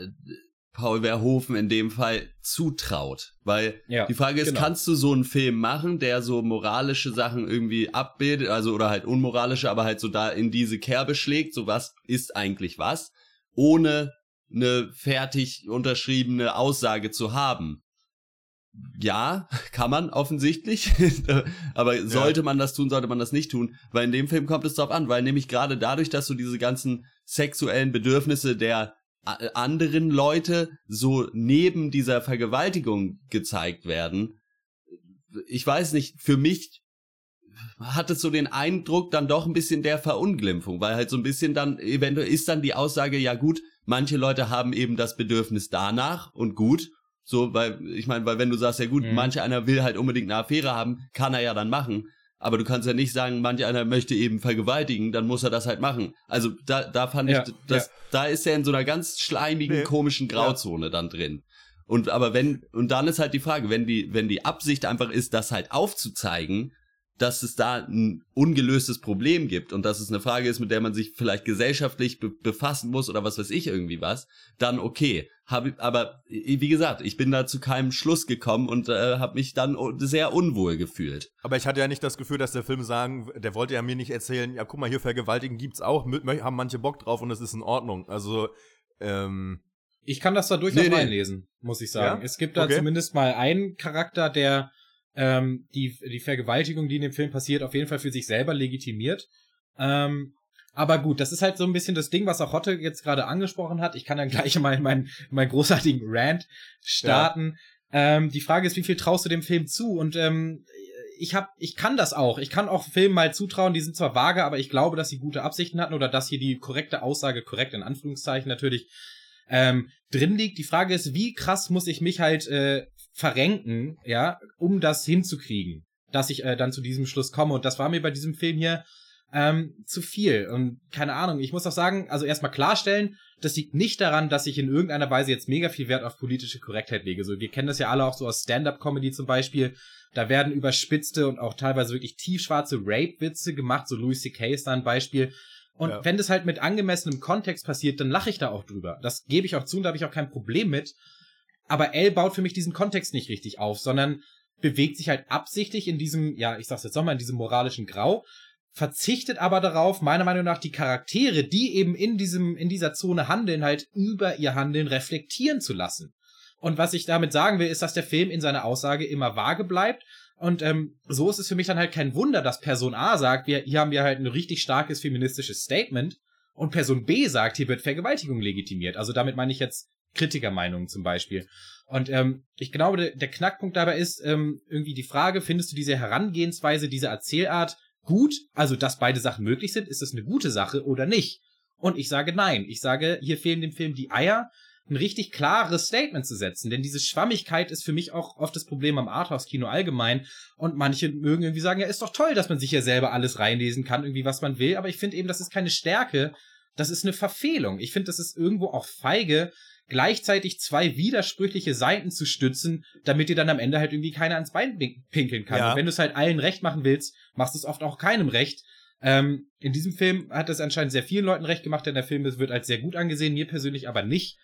Paul Verhoeven in dem Fall zutraut. Weil ja, die Frage ist, genau. kannst du so einen Film machen, der so moralische Sachen irgendwie abbildet, also oder halt unmoralische, aber halt so da in diese Kerbe schlägt, so was ist eigentlich was, ohne eine fertig unterschriebene Aussage zu haben. Ja, kann man offensichtlich, aber sollte ja. man das tun, sollte man das nicht tun, weil in dem Film kommt es darauf an, weil nämlich gerade dadurch, dass du diese ganzen sexuellen Bedürfnisse der anderen Leute so neben dieser Vergewaltigung gezeigt werden, ich weiß nicht, für mich hat es so den Eindruck dann doch ein bisschen der Verunglimpfung, weil halt so ein bisschen dann eventuell ist dann die Aussage, ja gut, manche Leute haben eben das Bedürfnis danach und gut. So, weil, ich meine, weil wenn du sagst, ja gut, mhm. manche einer will halt unbedingt eine Affäre haben, kann er ja dann machen. Aber du kannst ja nicht sagen, manche einer möchte eben vergewaltigen, dann muss er das halt machen. Also da, da fand ja, ich, das, ja. da ist er in so einer ganz schleimigen, nee. komischen Grauzone ja. dann drin. Und aber wenn, und dann ist halt die Frage, wenn die, wenn die Absicht einfach ist, das halt aufzuzeigen, dass es da ein ungelöstes Problem gibt und dass es eine Frage ist, mit der man sich vielleicht gesellschaftlich be befassen muss oder was weiß ich irgendwie was, dann okay. Hab, aber wie gesagt, ich bin da zu keinem Schluss gekommen und äh, habe mich dann sehr unwohl gefühlt. Aber ich hatte ja nicht das Gefühl, dass der Film sagen, der wollte ja mir nicht erzählen, ja guck mal, hier Vergewaltigen gibt's auch, haben manche Bock drauf und es ist in Ordnung. Also, ähm, ich kann das da durchaus nee, reinlesen, muss ich sagen. Ja? Es gibt da okay. zumindest mal einen Charakter, der ähm, die, die Vergewaltigung, die in dem Film passiert, auf jeden Fall für sich selber legitimiert. Ähm, aber gut, das ist halt so ein bisschen das Ding, was auch Hotte jetzt gerade angesprochen hat. Ich kann dann gleich mal in meinen, in meinen großartigen Rant starten. Ja. Ähm, die Frage ist, wie viel traust du dem Film zu? Und ähm, ich hab, ich kann das auch. Ich kann auch Filmen mal zutrauen, die sind zwar vage, aber ich glaube, dass sie gute Absichten hatten oder dass hier die korrekte Aussage, korrekt in Anführungszeichen natürlich, ähm, drin liegt. Die Frage ist, wie krass muss ich mich halt äh, verrenken, ja, um das hinzukriegen, dass ich äh, dann zu diesem Schluss komme. Und das war mir bei diesem Film hier ähm, zu viel. Und keine Ahnung, ich muss auch sagen, also erstmal klarstellen, das liegt nicht daran, dass ich in irgendeiner Weise jetzt mega viel Wert auf politische Korrektheit lege. So, wir kennen das ja alle auch so aus Stand-up-Comedy zum Beispiel. Da werden überspitzte und auch teilweise wirklich tiefschwarze Rape-Witze gemacht. So Louis C.K. ist da ein Beispiel. Und ja. wenn das halt mit angemessenem Kontext passiert, dann lache ich da auch drüber. Das gebe ich auch zu und da habe ich auch kein Problem mit. Aber L baut für mich diesen Kontext nicht richtig auf, sondern bewegt sich halt absichtlich in diesem, ja, ich sag's jetzt nochmal, in diesem moralischen Grau, verzichtet aber darauf, meiner Meinung nach, die Charaktere, die eben in diesem, in dieser Zone handeln, halt über ihr Handeln reflektieren zu lassen. Und was ich damit sagen will, ist, dass der Film in seiner Aussage immer vage bleibt. Und ähm, so ist es für mich dann halt kein Wunder, dass Person A sagt, wir, hier haben wir halt ein richtig starkes feministisches Statement. Und Person B sagt, hier wird Vergewaltigung legitimiert. Also damit meine ich jetzt Kritikermeinungen zum Beispiel. Und ähm, ich glaube, der, Knackpunkt dabei ist ähm, irgendwie die Frage, findest du diese Herangehensweise, diese Erzählart gut? Also, dass beide Sachen möglich sind, ist das eine gute Sache oder nicht? Und ich sage nein. Ich sage, hier fehlen dem Film die Eier, ein richtig klares Statement zu setzen. Denn diese Schwammigkeit ist für mich auch oft das Problem am Arthouse-Kino allgemein. Und manche mögen irgendwie sagen, ja, ist doch toll, dass man sich ja selber alles reinlesen kann, irgendwie was man will. Aber ich finde eben, das ist keine Stärke. Das ist eine Verfehlung. Ich finde, das ist irgendwo auch feige, gleichzeitig zwei widersprüchliche Seiten zu stützen, damit dir dann am Ende halt irgendwie keiner ans Bein pinkeln kann. Ja. Und wenn du es halt allen recht machen willst, machst du es oft auch keinem recht. Ähm, in diesem Film hat es anscheinend sehr vielen Leuten recht gemacht, denn der Film wird als sehr gut angesehen, mir persönlich aber nicht.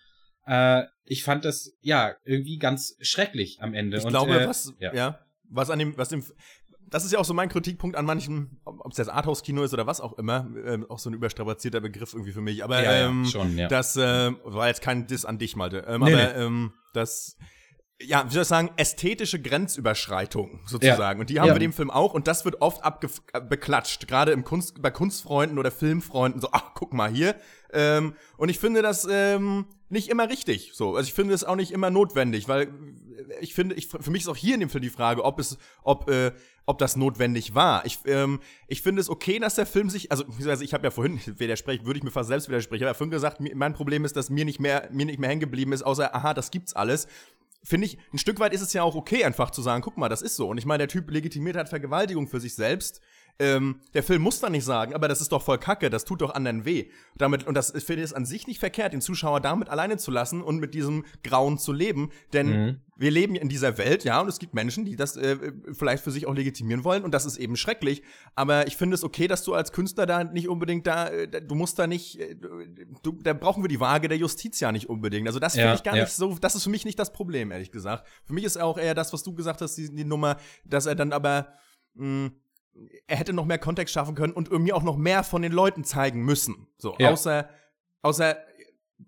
Äh, ich fand das, ja, irgendwie ganz schrecklich am Ende. Ich Und, glaube, äh, was, ja. ja, was an dem, was dem, das ist ja auch so mein Kritikpunkt an manchen, ob es das Arthouse-Kino ist oder was auch immer, äh, auch so ein überstrapazierter Begriff irgendwie für mich. Aber ja, ähm, ja, schon, ja. das äh, war jetzt kein Diss an dich, Malte. Ähm, nee, aber nee. Ähm, das ja, wie soll ich sagen, ästhetische Grenzüberschreitung sozusagen. Ja. Und die haben ja. wir dem Film auch und das wird oft abbeklatscht, gerade im Kunst, bei Kunstfreunden oder Filmfreunden, so, ach, guck mal hier. Ähm, und ich finde das ähm, nicht immer richtig. So, also ich finde es auch nicht immer notwendig, weil ich finde, ich, für mich ist auch hier in dem Film die Frage, ob es, ob, äh, ob das notwendig war. Ich, ähm, ich finde es okay, dass der Film sich, also ich habe ja vorhin widersprechen, würde ich mir fast selbst widersprechen. Ich habe ja vorhin gesagt, mein Problem ist, dass mir nicht mehr, mir nicht mehr hängen geblieben ist, außer, aha, das gibt's alles finde ich, ein Stück weit ist es ja auch okay, einfach zu sagen, guck mal, das ist so. Und ich meine, der Typ legitimiert hat Vergewaltigung für sich selbst. Ähm, der Film muss da nicht sagen, aber das ist doch voll Kacke, das tut doch anderen weh. Damit, und das finde ich an sich nicht verkehrt, den Zuschauer damit alleine zu lassen und mit diesem Grauen zu leben. Denn mhm. wir leben in dieser Welt, ja, und es gibt Menschen, die das äh, vielleicht für sich auch legitimieren wollen, und das ist eben schrecklich. Aber ich finde es okay, dass du als Künstler da nicht unbedingt da, äh, du musst da nicht, äh, du, da brauchen wir die Waage der Justiz ja nicht unbedingt. Also das finde ja, ich gar ja. nicht so, das ist für mich nicht das Problem, ehrlich gesagt. Für mich ist auch eher das, was du gesagt hast, die, die Nummer, dass er dann aber mh, er hätte noch mehr Kontext schaffen können und irgendwie auch noch mehr von den Leuten zeigen müssen. So, ja. außer, außer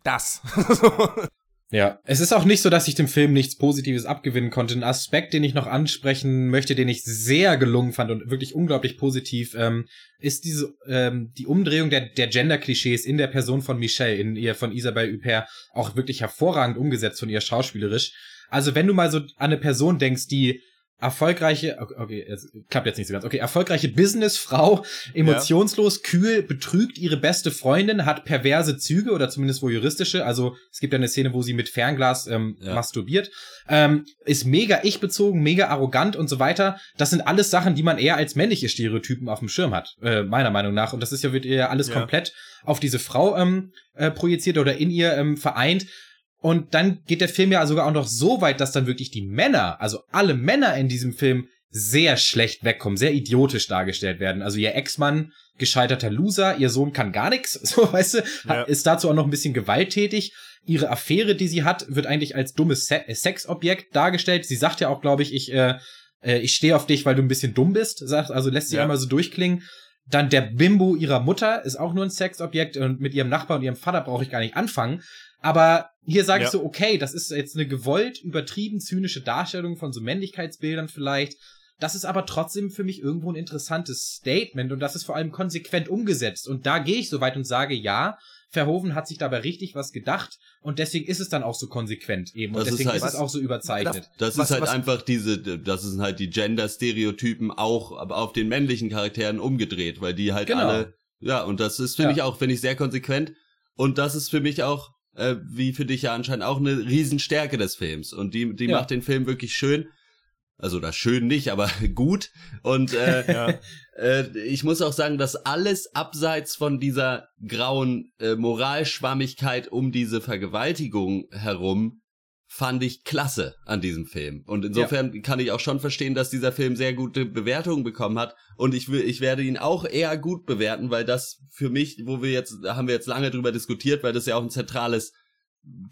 das. Ja, es ist auch nicht so, dass ich dem Film nichts Positives abgewinnen konnte. Ein Aspekt, den ich noch ansprechen möchte, den ich sehr gelungen fand und wirklich unglaublich positiv, ähm, ist diese ähm, die Umdrehung der, der Gender-Klischees in der Person von Michelle, in ihr von Isabelle Huppert, auch wirklich hervorragend umgesetzt von ihr schauspielerisch. Also wenn du mal so an eine Person denkst, die erfolgreiche, okay, es klappt jetzt nicht so ganz, okay, erfolgreiche Businessfrau, emotionslos, ja. kühl, betrügt ihre beste Freundin, hat perverse Züge oder zumindest wohl juristische, also es gibt ja eine Szene, wo sie mit Fernglas ähm, ja. masturbiert, ähm, ist mega ich-bezogen, mega arrogant und so weiter. Das sind alles Sachen, die man eher als männliche Stereotypen auf dem Schirm hat, äh, meiner Meinung nach. Und das ist ja wird ja alles ja. komplett auf diese Frau ähm, äh, projiziert oder in ihr ähm, vereint. Und dann geht der Film ja sogar auch noch so weit, dass dann wirklich die Männer, also alle Männer in diesem Film, sehr schlecht wegkommen, sehr idiotisch dargestellt werden. Also ihr Ex-Mann, gescheiterter Loser, ihr Sohn kann gar nichts, so weißt du, ja. ist dazu auch noch ein bisschen gewalttätig. Ihre Affäre, die sie hat, wird eigentlich als dummes Se äh, Sexobjekt dargestellt. Sie sagt ja auch, glaube ich, ich, äh, äh, ich stehe auf dich, weil du ein bisschen dumm bist, sagt, also lässt sie ja. einmal so durchklingen. Dann der Bimbo ihrer Mutter ist auch nur ein Sexobjekt und mit ihrem Nachbar und ihrem Vater brauche ich gar nicht anfangen. Aber hier sage ja. ich so, okay, das ist jetzt eine gewollt übertrieben zynische Darstellung von so Männlichkeitsbildern vielleicht. Das ist aber trotzdem für mich irgendwo ein interessantes Statement und das ist vor allem konsequent umgesetzt. Und da gehe ich so weit und sage, ja, Verhoeven hat sich dabei richtig was gedacht und deswegen ist es dann auch so konsequent eben und das deswegen ist, halt, ist, es auch so überzeichnet. Das, das was, ist halt was, einfach diese, das sind halt die Gender-Stereotypen auch auf den männlichen Charakteren umgedreht, weil die halt genau. alle, ja, und das ist, finde ja. ich auch, finde ich sehr konsequent und das ist für mich auch äh, wie für dich ja anscheinend auch eine Riesenstärke des Films. Und die, die ja. macht den Film wirklich schön. Also das schön nicht, aber gut. Und äh, ja. äh, ich muss auch sagen, dass alles abseits von dieser grauen äh, Moralschwammigkeit um diese Vergewaltigung herum fand ich klasse an diesem Film. Und insofern ja. kann ich auch schon verstehen, dass dieser Film sehr gute Bewertungen bekommen hat. Und ich will, ich werde ihn auch eher gut bewerten, weil das für mich, wo wir jetzt, da haben wir jetzt lange drüber diskutiert, weil das ja auch ein zentrales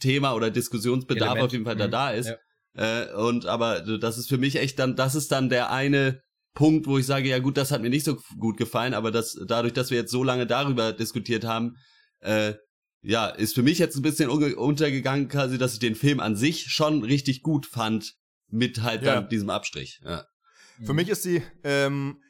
Thema oder Diskussionsbedarf Element. auf jeden Fall da mhm. da ist. Ja. Äh, und aber das ist für mich echt dann, das ist dann der eine Punkt, wo ich sage, ja gut, das hat mir nicht so gut gefallen, aber das, dadurch, dass wir jetzt so lange darüber diskutiert haben, äh, ja, ist für mich jetzt ein bisschen untergegangen, quasi, dass ich den Film an sich schon richtig gut fand, mit halt ja. dann diesem Abstrich. Ja. Für mich ist die ähm,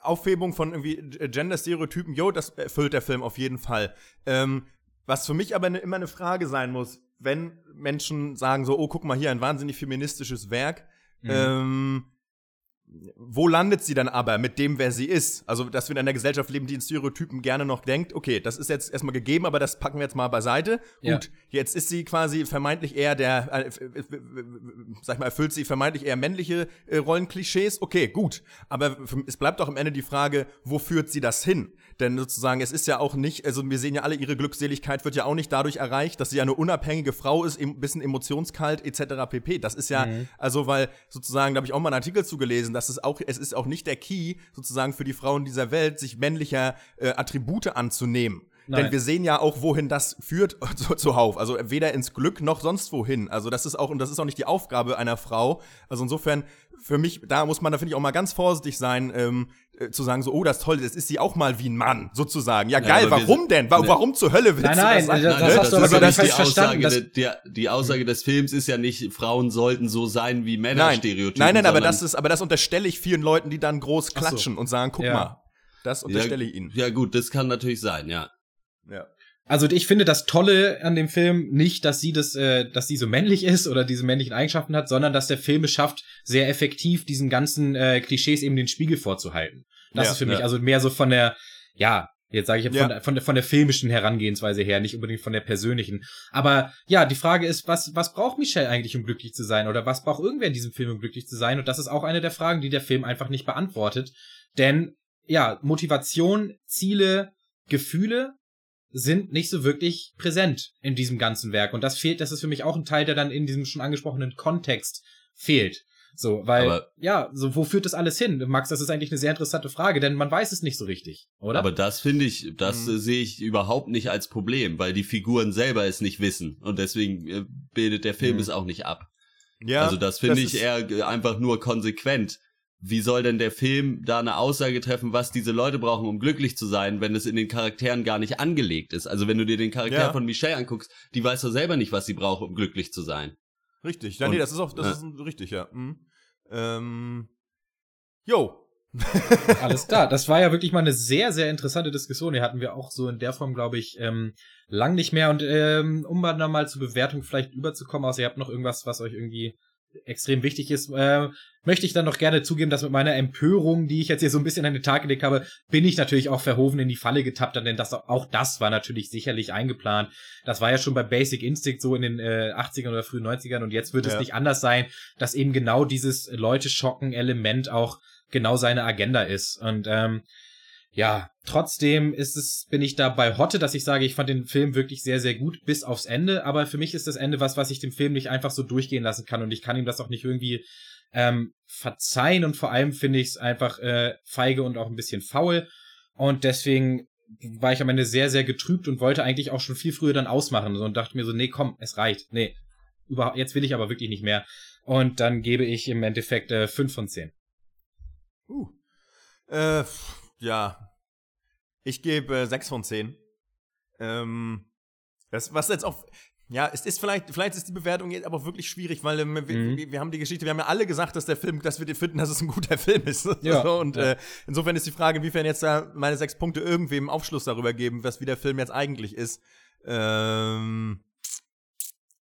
Aufhebung von irgendwie Gender-Stereotypen, jo, das erfüllt der Film auf jeden Fall. Ähm, was für mich aber ne, immer eine Frage sein muss, wenn Menschen sagen so, oh, guck mal hier, ein wahnsinnig feministisches Werk, mhm. ähm, wo landet sie dann aber mit dem, wer sie ist? Also, dass wir in einer Gesellschaft leben, die in Stereotypen gerne noch denkt, okay, das ist jetzt erstmal gegeben, aber das packen wir jetzt mal beiseite. Ja. Gut, jetzt ist sie quasi vermeintlich eher der, äh, äh, äh, sag mal, erfüllt sie vermeintlich eher männliche äh, Rollenklischees. Okay, gut. Aber es bleibt doch am Ende die Frage, wo führt sie das hin? Denn sozusagen, es ist ja auch nicht, also wir sehen ja alle, ihre Glückseligkeit wird ja auch nicht dadurch erreicht, dass sie ja eine unabhängige Frau ist, ein bisschen emotionskalt etc. pp. Das ist ja, mhm. also weil sozusagen, da habe ich auch mal einen Artikel zugelesen, dass es auch, es ist auch nicht der Key sozusagen für die Frauen dieser Welt, sich männlicher äh, Attribute anzunehmen. Nein. Denn wir sehen ja auch, wohin das führt zu, zuhauf. Also weder ins Glück noch sonst wohin. Also das ist auch, und das ist auch nicht die Aufgabe einer Frau. Also insofern, für mich, da muss man, da finde ich auch mal ganz vorsichtig sein, ähm, äh, zu sagen so, oh, das ist toll, das ist sie auch mal wie ein Mann, sozusagen. Ja, geil, ja, warum denn? Wa warum zur Hölle willst nein, du das sagen? Das, das, hast du aber das nicht die Aussage, das die, die Aussage des Films ist ja nicht, Frauen sollten so sein wie Männer nein. Stereotypen. Nein, nein, aber das ist, aber das unterstelle ich vielen Leuten, die dann groß klatschen so. und sagen, guck ja. mal, das unterstelle ich ihnen. Ja gut, das kann natürlich sein, ja. Ja. Also ich finde das Tolle an dem Film nicht, dass sie das, äh, dass sie so männlich ist oder diese männlichen Eigenschaften hat, sondern dass der Film es schafft, sehr effektiv diesen ganzen äh, Klischees eben den Spiegel vorzuhalten. Das ja, ist für mich also mehr so von der, ja, jetzt sage ich ja. von, der, von, der, von der filmischen Herangehensweise her, nicht unbedingt von der persönlichen. Aber ja, die Frage ist, was, was braucht Michelle eigentlich, um glücklich zu sein? Oder was braucht irgendwer in diesem Film, um glücklich zu sein? Und das ist auch eine der Fragen, die der Film einfach nicht beantwortet. Denn ja, Motivation, Ziele, Gefühle sind nicht so wirklich präsent in diesem ganzen Werk. Und das fehlt, das ist für mich auch ein Teil, der dann in diesem schon angesprochenen Kontext fehlt. So, weil, aber, ja, so, wo führt das alles hin? Max, das ist eigentlich eine sehr interessante Frage, denn man weiß es nicht so richtig, oder? Aber das finde ich, das mhm. sehe ich überhaupt nicht als Problem, weil die Figuren selber es nicht wissen. Und deswegen äh, bildet der Film mhm. es auch nicht ab. Ja. Also das finde ich eher einfach nur konsequent wie soll denn der Film da eine Aussage treffen, was diese Leute brauchen, um glücklich zu sein, wenn es in den Charakteren gar nicht angelegt ist? Also wenn du dir den Charakter ja. von Michelle anguckst, die weiß doch selber nicht, was sie braucht, um glücklich zu sein. Richtig. Ja, Und, nee, das ist auch, das ja. ist richtig, ja. Mhm. Ähm, jo. Alles klar. Das war ja wirklich mal eine sehr, sehr interessante Diskussion. Die hatten wir auch so in der Form, glaube ich, ähm, lang nicht mehr. Und ähm, um mal nochmal zur Bewertung vielleicht überzukommen, außer ihr habt noch irgendwas, was euch irgendwie extrem wichtig ist, äh, möchte ich dann noch gerne zugeben, dass mit meiner Empörung, die ich jetzt hier so ein bisschen an den Tag gelegt habe, bin ich natürlich auch verhoven in die Falle getappt, denn das, auch das war natürlich sicherlich eingeplant. Das war ja schon bei Basic Instinct so in den äh, 80ern oder frühen 90ern und jetzt wird ja. es nicht anders sein, dass eben genau dieses Leute schocken Element auch genau seine Agenda ist. Und ähm, ja, trotzdem ist es, bin ich da bei Hotte, dass ich sage, ich fand den Film wirklich sehr, sehr gut bis aufs Ende. Aber für mich ist das Ende was, was ich dem Film nicht einfach so durchgehen lassen kann und ich kann ihm das auch nicht irgendwie ähm, verzeihen und vor allem finde ich es einfach äh, feige und auch ein bisschen faul. Und deswegen war ich am Ende sehr, sehr getrübt und wollte eigentlich auch schon viel früher dann ausmachen und dachte mir so, nee, komm, es reicht. Nee, überhaupt, jetzt will ich aber wirklich nicht mehr. Und dann gebe ich im Endeffekt äh, 5 von 10. Uh. Äh, ja, ich gebe äh, 6 von 10. Ähm, das, was jetzt auch. Ja, es ist vielleicht, vielleicht ist die Bewertung jetzt aber wirklich schwierig, weil ähm, wir, mhm. wir, haben die Geschichte, wir haben ja alle gesagt, dass der Film, dass wir finden, dass es ein guter Film ist. Ja, und ja. Äh, insofern ist die Frage, inwiefern jetzt da meine sechs Punkte irgendwem Aufschluss darüber geben, was wie der Film jetzt eigentlich ist. Ähm,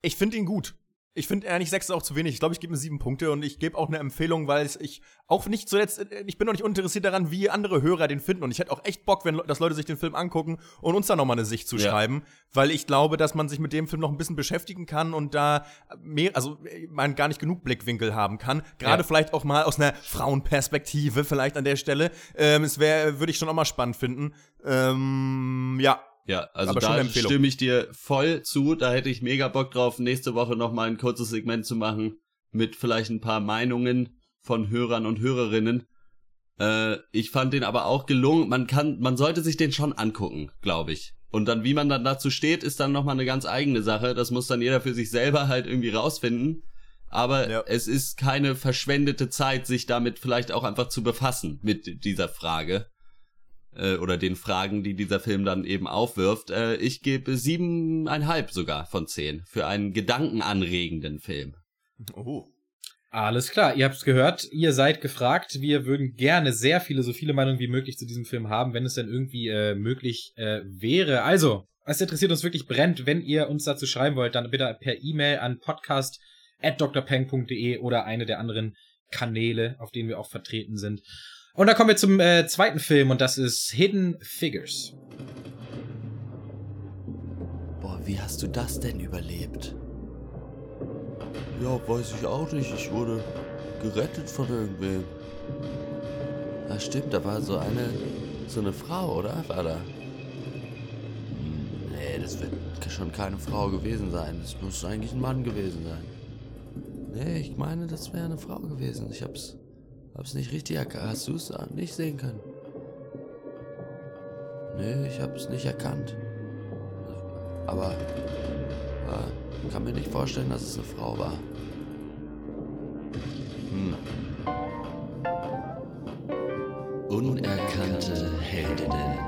ich finde ihn gut. Ich finde eigentlich sechs ist auch zu wenig. Ich glaube, ich gebe mir sieben Punkte und ich gebe auch eine Empfehlung, weil ich auch nicht zuletzt, äh, ich bin noch nicht uninteressiert daran, wie andere Hörer den finden. Und ich hätte auch echt Bock, wenn dass Leute sich den Film angucken und uns da nochmal eine Sicht zu ja. schreiben, weil ich glaube, dass man sich mit dem Film noch ein bisschen beschäftigen kann und da mehr, also man gar nicht genug Blickwinkel haben kann. Gerade ja. vielleicht auch mal aus einer Frauenperspektive, vielleicht an der Stelle. Ähm, es wäre, würde ich schon auch mal spannend finden. Ähm, ja, ja, also da stimme ich dir voll zu. Da hätte ich mega Bock drauf, nächste Woche nochmal ein kurzes Segment zu machen mit vielleicht ein paar Meinungen von Hörern und Hörerinnen. Äh, ich fand den aber auch gelungen. Man kann, man sollte sich den schon angucken, glaube ich. Und dann, wie man dann dazu steht, ist dann nochmal eine ganz eigene Sache. Das muss dann jeder für sich selber halt irgendwie rausfinden. Aber ja. es ist keine verschwendete Zeit, sich damit vielleicht auch einfach zu befassen mit dieser Frage. Äh, oder den Fragen, die dieser Film dann eben aufwirft. Äh, ich gebe siebeneinhalb sogar von zehn für einen gedankenanregenden Film. Oh. Alles klar, ihr habt's gehört, ihr seid gefragt. Wir würden gerne sehr viele, so viele Meinungen wie möglich zu diesem Film haben, wenn es denn irgendwie äh, möglich äh, wäre. Also, es interessiert uns wirklich brennt. Wenn ihr uns dazu schreiben wollt, dann bitte per E-Mail an podcast.drpeng.de oder eine der anderen Kanäle, auf denen wir auch vertreten sind. Und dann kommen wir zum äh, zweiten Film und das ist Hidden Figures. Boah, wie hast du das denn überlebt? Ja, weiß ich auch nicht. Ich wurde gerettet von irgendwem. Ja, stimmt, da war so eine, so eine Frau, oder? War da? Hm, nee, das wird schon keine Frau gewesen sein. Das muss eigentlich ein Mann gewesen sein. Nee, ich meine, das wäre eine Frau gewesen. Ich hab's Hab's nicht richtig erkannt. Hast du es nicht sehen können? Nee, ich hab's nicht erkannt. Aber äh, kann mir nicht vorstellen, dass es eine Frau war. Hm. Unerkannte Heldinnen.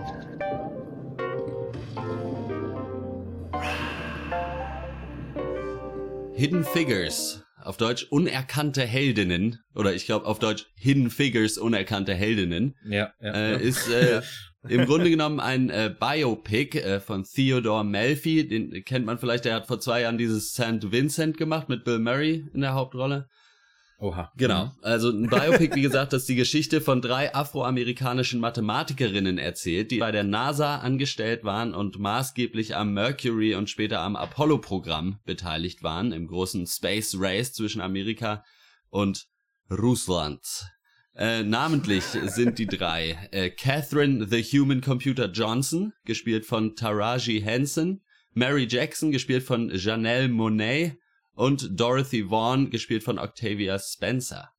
Hidden Figures auf Deutsch unerkannte Heldinnen oder ich glaube auf Deutsch Hidden Figures unerkannte Heldinnen ja, ja, äh, ja. ist äh, im Grunde genommen ein äh, Biopic äh, von Theodore Melfi, den kennt man vielleicht, der hat vor zwei Jahren dieses St. Vincent gemacht mit Bill Murray in der Hauptrolle. Oha. Genau. Also ein Biopic, wie gesagt, das die Geschichte von drei afroamerikanischen Mathematikerinnen erzählt, die bei der NASA angestellt waren und maßgeblich am Mercury und später am Apollo-Programm beteiligt waren, im großen Space Race zwischen Amerika und Russland. Äh, namentlich sind die drei äh, Catherine the Human Computer Johnson, gespielt von Taraji Henson, Mary Jackson, gespielt von Janelle Monet und Dorothy Vaughan, gespielt von Octavia Spencer.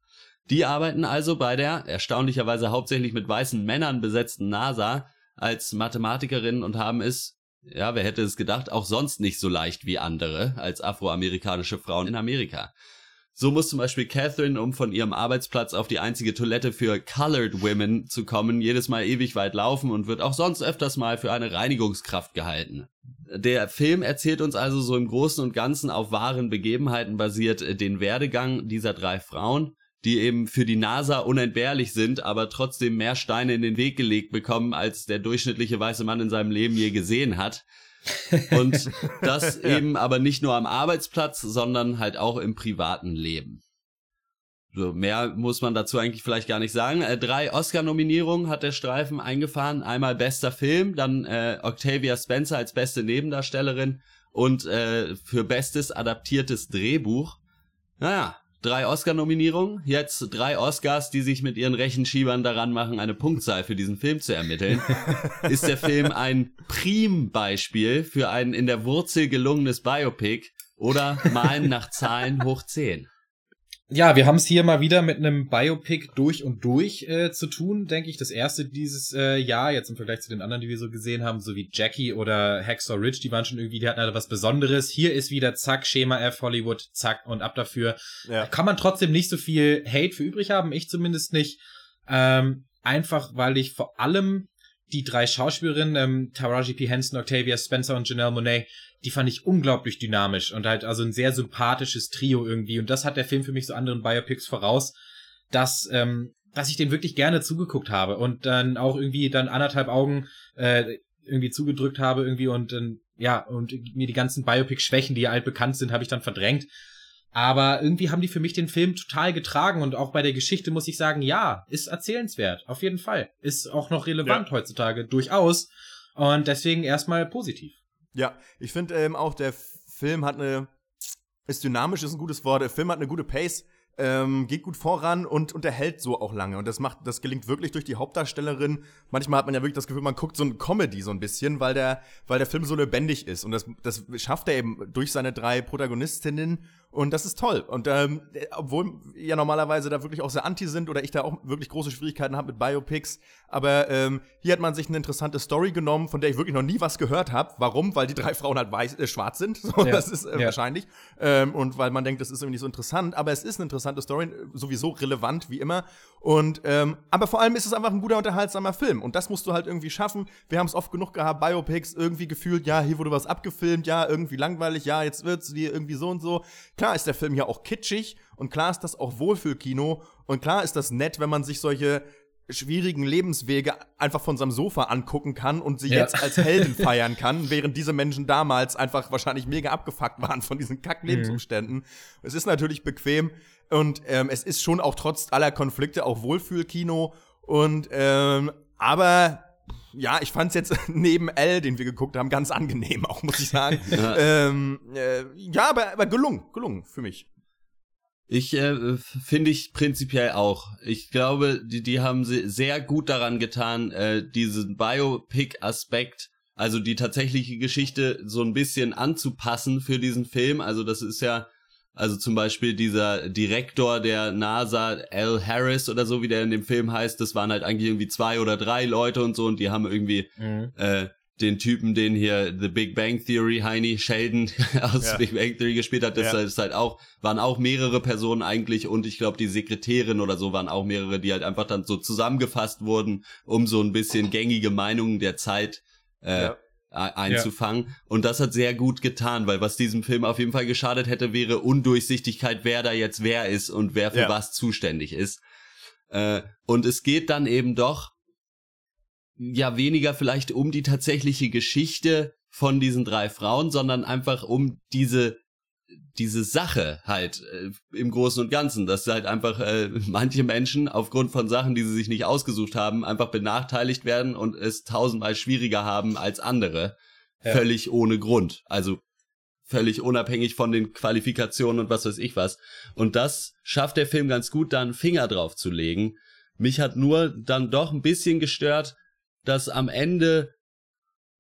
Die arbeiten also bei der erstaunlicherweise hauptsächlich mit weißen Männern besetzten NASA als Mathematikerinnen und haben es, ja, wer hätte es gedacht, auch sonst nicht so leicht wie andere als afroamerikanische Frauen in Amerika. So muss zum Beispiel Catherine, um von ihrem Arbeitsplatz auf die einzige Toilette für Colored Women zu kommen, jedes Mal ewig weit laufen und wird auch sonst öfters mal für eine Reinigungskraft gehalten. Der Film erzählt uns also so im Großen und Ganzen auf wahren Begebenheiten basiert äh, den Werdegang dieser drei Frauen, die eben für die NASA unentbehrlich sind, aber trotzdem mehr Steine in den Weg gelegt bekommen, als der durchschnittliche weiße Mann in seinem Leben je gesehen hat. Und das eben aber nicht nur am Arbeitsplatz, sondern halt auch im privaten Leben. So, mehr muss man dazu eigentlich vielleicht gar nicht sagen. Äh, drei Oscar-Nominierungen hat der Streifen eingefahren. Einmal bester Film, dann äh, Octavia Spencer als beste Nebendarstellerin und äh, für bestes adaptiertes Drehbuch. Naja, drei Oscar-Nominierungen, jetzt drei Oscars, die sich mit ihren Rechenschiebern daran machen, eine Punktzahl für diesen Film zu ermitteln, ist der Film ein Prim-Beispiel für ein in der Wurzel gelungenes Biopic oder Malen nach Zahlen hoch 10. Ja, wir haben es hier mal wieder mit einem Biopic durch und durch äh, zu tun, denke ich. Das erste dieses äh, Jahr, jetzt im Vergleich zu den anderen, die wir so gesehen haben, so wie Jackie oder Hacksaw Ridge, die waren schon irgendwie, die hatten halt was Besonderes. Hier ist wieder zack, Schema F, Hollywood, zack und ab dafür. Ja. Kann man trotzdem nicht so viel Hate für übrig haben, ich zumindest nicht. Ähm, einfach, weil ich vor allem die drei Schauspielerinnen, ähm, Taraji P. Henson, Octavia Spencer und Janelle Monet, die fand ich unglaublich dynamisch und halt also ein sehr sympathisches Trio irgendwie. Und das hat der Film für mich so anderen Biopics voraus, dass, ähm, dass ich den wirklich gerne zugeguckt habe und dann auch irgendwie dann anderthalb Augen äh, irgendwie zugedrückt habe irgendwie und äh, ja, und mir die ganzen Biopic-Schwächen, die ja altbekannt sind, habe ich dann verdrängt. Aber irgendwie haben die für mich den Film total getragen und auch bei der Geschichte muss ich sagen, ja, ist erzählenswert, auf jeden Fall. Ist auch noch relevant ja. heutzutage, durchaus. Und deswegen erstmal positiv. Ja, ich finde ähm, auch, der Film hat eine, ist dynamisch, ist ein gutes Wort, der Film hat eine gute Pace, ähm, geht gut voran und unterhält so auch lange. Und das macht, das gelingt wirklich durch die Hauptdarstellerin. Manchmal hat man ja wirklich das Gefühl, man guckt so ein Comedy so ein bisschen, weil der, weil der Film so lebendig ist. Und das, das schafft er eben durch seine drei Protagonistinnen und das ist toll. Und ähm, obwohl ja normalerweise da wirklich auch sehr anti sind oder ich da auch wirklich große Schwierigkeiten habe mit Biopics, aber ähm, hier hat man sich eine interessante Story genommen, von der ich wirklich noch nie was gehört habe. Warum? Weil die drei Frauen halt weiß, äh, schwarz sind. So, ja. Das ist äh, ja. wahrscheinlich. Ähm, und weil man denkt, das ist irgendwie nicht so interessant. Aber es ist eine interessante Story, sowieso relevant wie immer. Und ähm, aber vor allem ist es einfach ein guter unterhaltsamer Film und das musst du halt irgendwie schaffen. Wir haben es oft genug gehabt, Biopics irgendwie gefühlt, ja hier wurde was abgefilmt, ja irgendwie langweilig, ja jetzt wird's dir irgendwie so und so. Klar ist der Film ja auch kitschig und klar ist das auch Wohlfühlkino und klar ist das nett, wenn man sich solche schwierigen Lebenswege einfach von seinem Sofa angucken kann und sie ja. jetzt als Helden feiern kann, während diese Menschen damals einfach wahrscheinlich mega abgefuckt waren von diesen Kack-Lebensumständen. Mhm. Es ist natürlich bequem und ähm, es ist schon auch trotz aller Konflikte auch Wohlfühlkino und ähm, aber ja, ich fand's jetzt neben L, den wir geguckt haben, ganz angenehm, auch muss ich sagen. ja, ähm, äh, ja aber, aber gelungen, gelungen für mich. Ich äh, finde ich prinzipiell auch. Ich glaube, die, die haben sehr gut daran getan, äh, diesen Biopic-Aspekt, also die tatsächliche Geschichte so ein bisschen anzupassen für diesen Film. Also das ist ja, also zum Beispiel dieser Direktor der NASA, Al Harris oder so, wie der in dem Film heißt, das waren halt eigentlich irgendwie zwei oder drei Leute und so und die haben irgendwie mhm. äh, den Typen, den hier The Big Bang Theory, Heini Sheldon aus ja. Big Bang Theory gespielt hat, das ja. ist halt auch, waren auch mehrere Personen eigentlich und ich glaube die Sekretärin oder so waren auch mehrere, die halt einfach dann so zusammengefasst wurden, um so ein bisschen gängige Meinungen der Zeit äh, ja. Einzufangen. Und das hat sehr gut getan, weil was diesem Film auf jeden Fall geschadet hätte, wäre Undurchsichtigkeit, wer da jetzt wer ist und wer für was zuständig ist. Äh, und es geht dann eben doch ja weniger vielleicht um die tatsächliche Geschichte von diesen drei Frauen, sondern einfach um diese diese Sache halt äh, im Großen und Ganzen, dass halt einfach äh, manche Menschen aufgrund von Sachen, die sie sich nicht ausgesucht haben, einfach benachteiligt werden und es tausendmal schwieriger haben als andere, ja. völlig ohne Grund, also völlig unabhängig von den Qualifikationen und was weiß ich was. Und das schafft der Film ganz gut, da einen Finger drauf zu legen. Mich hat nur dann doch ein bisschen gestört, dass am Ende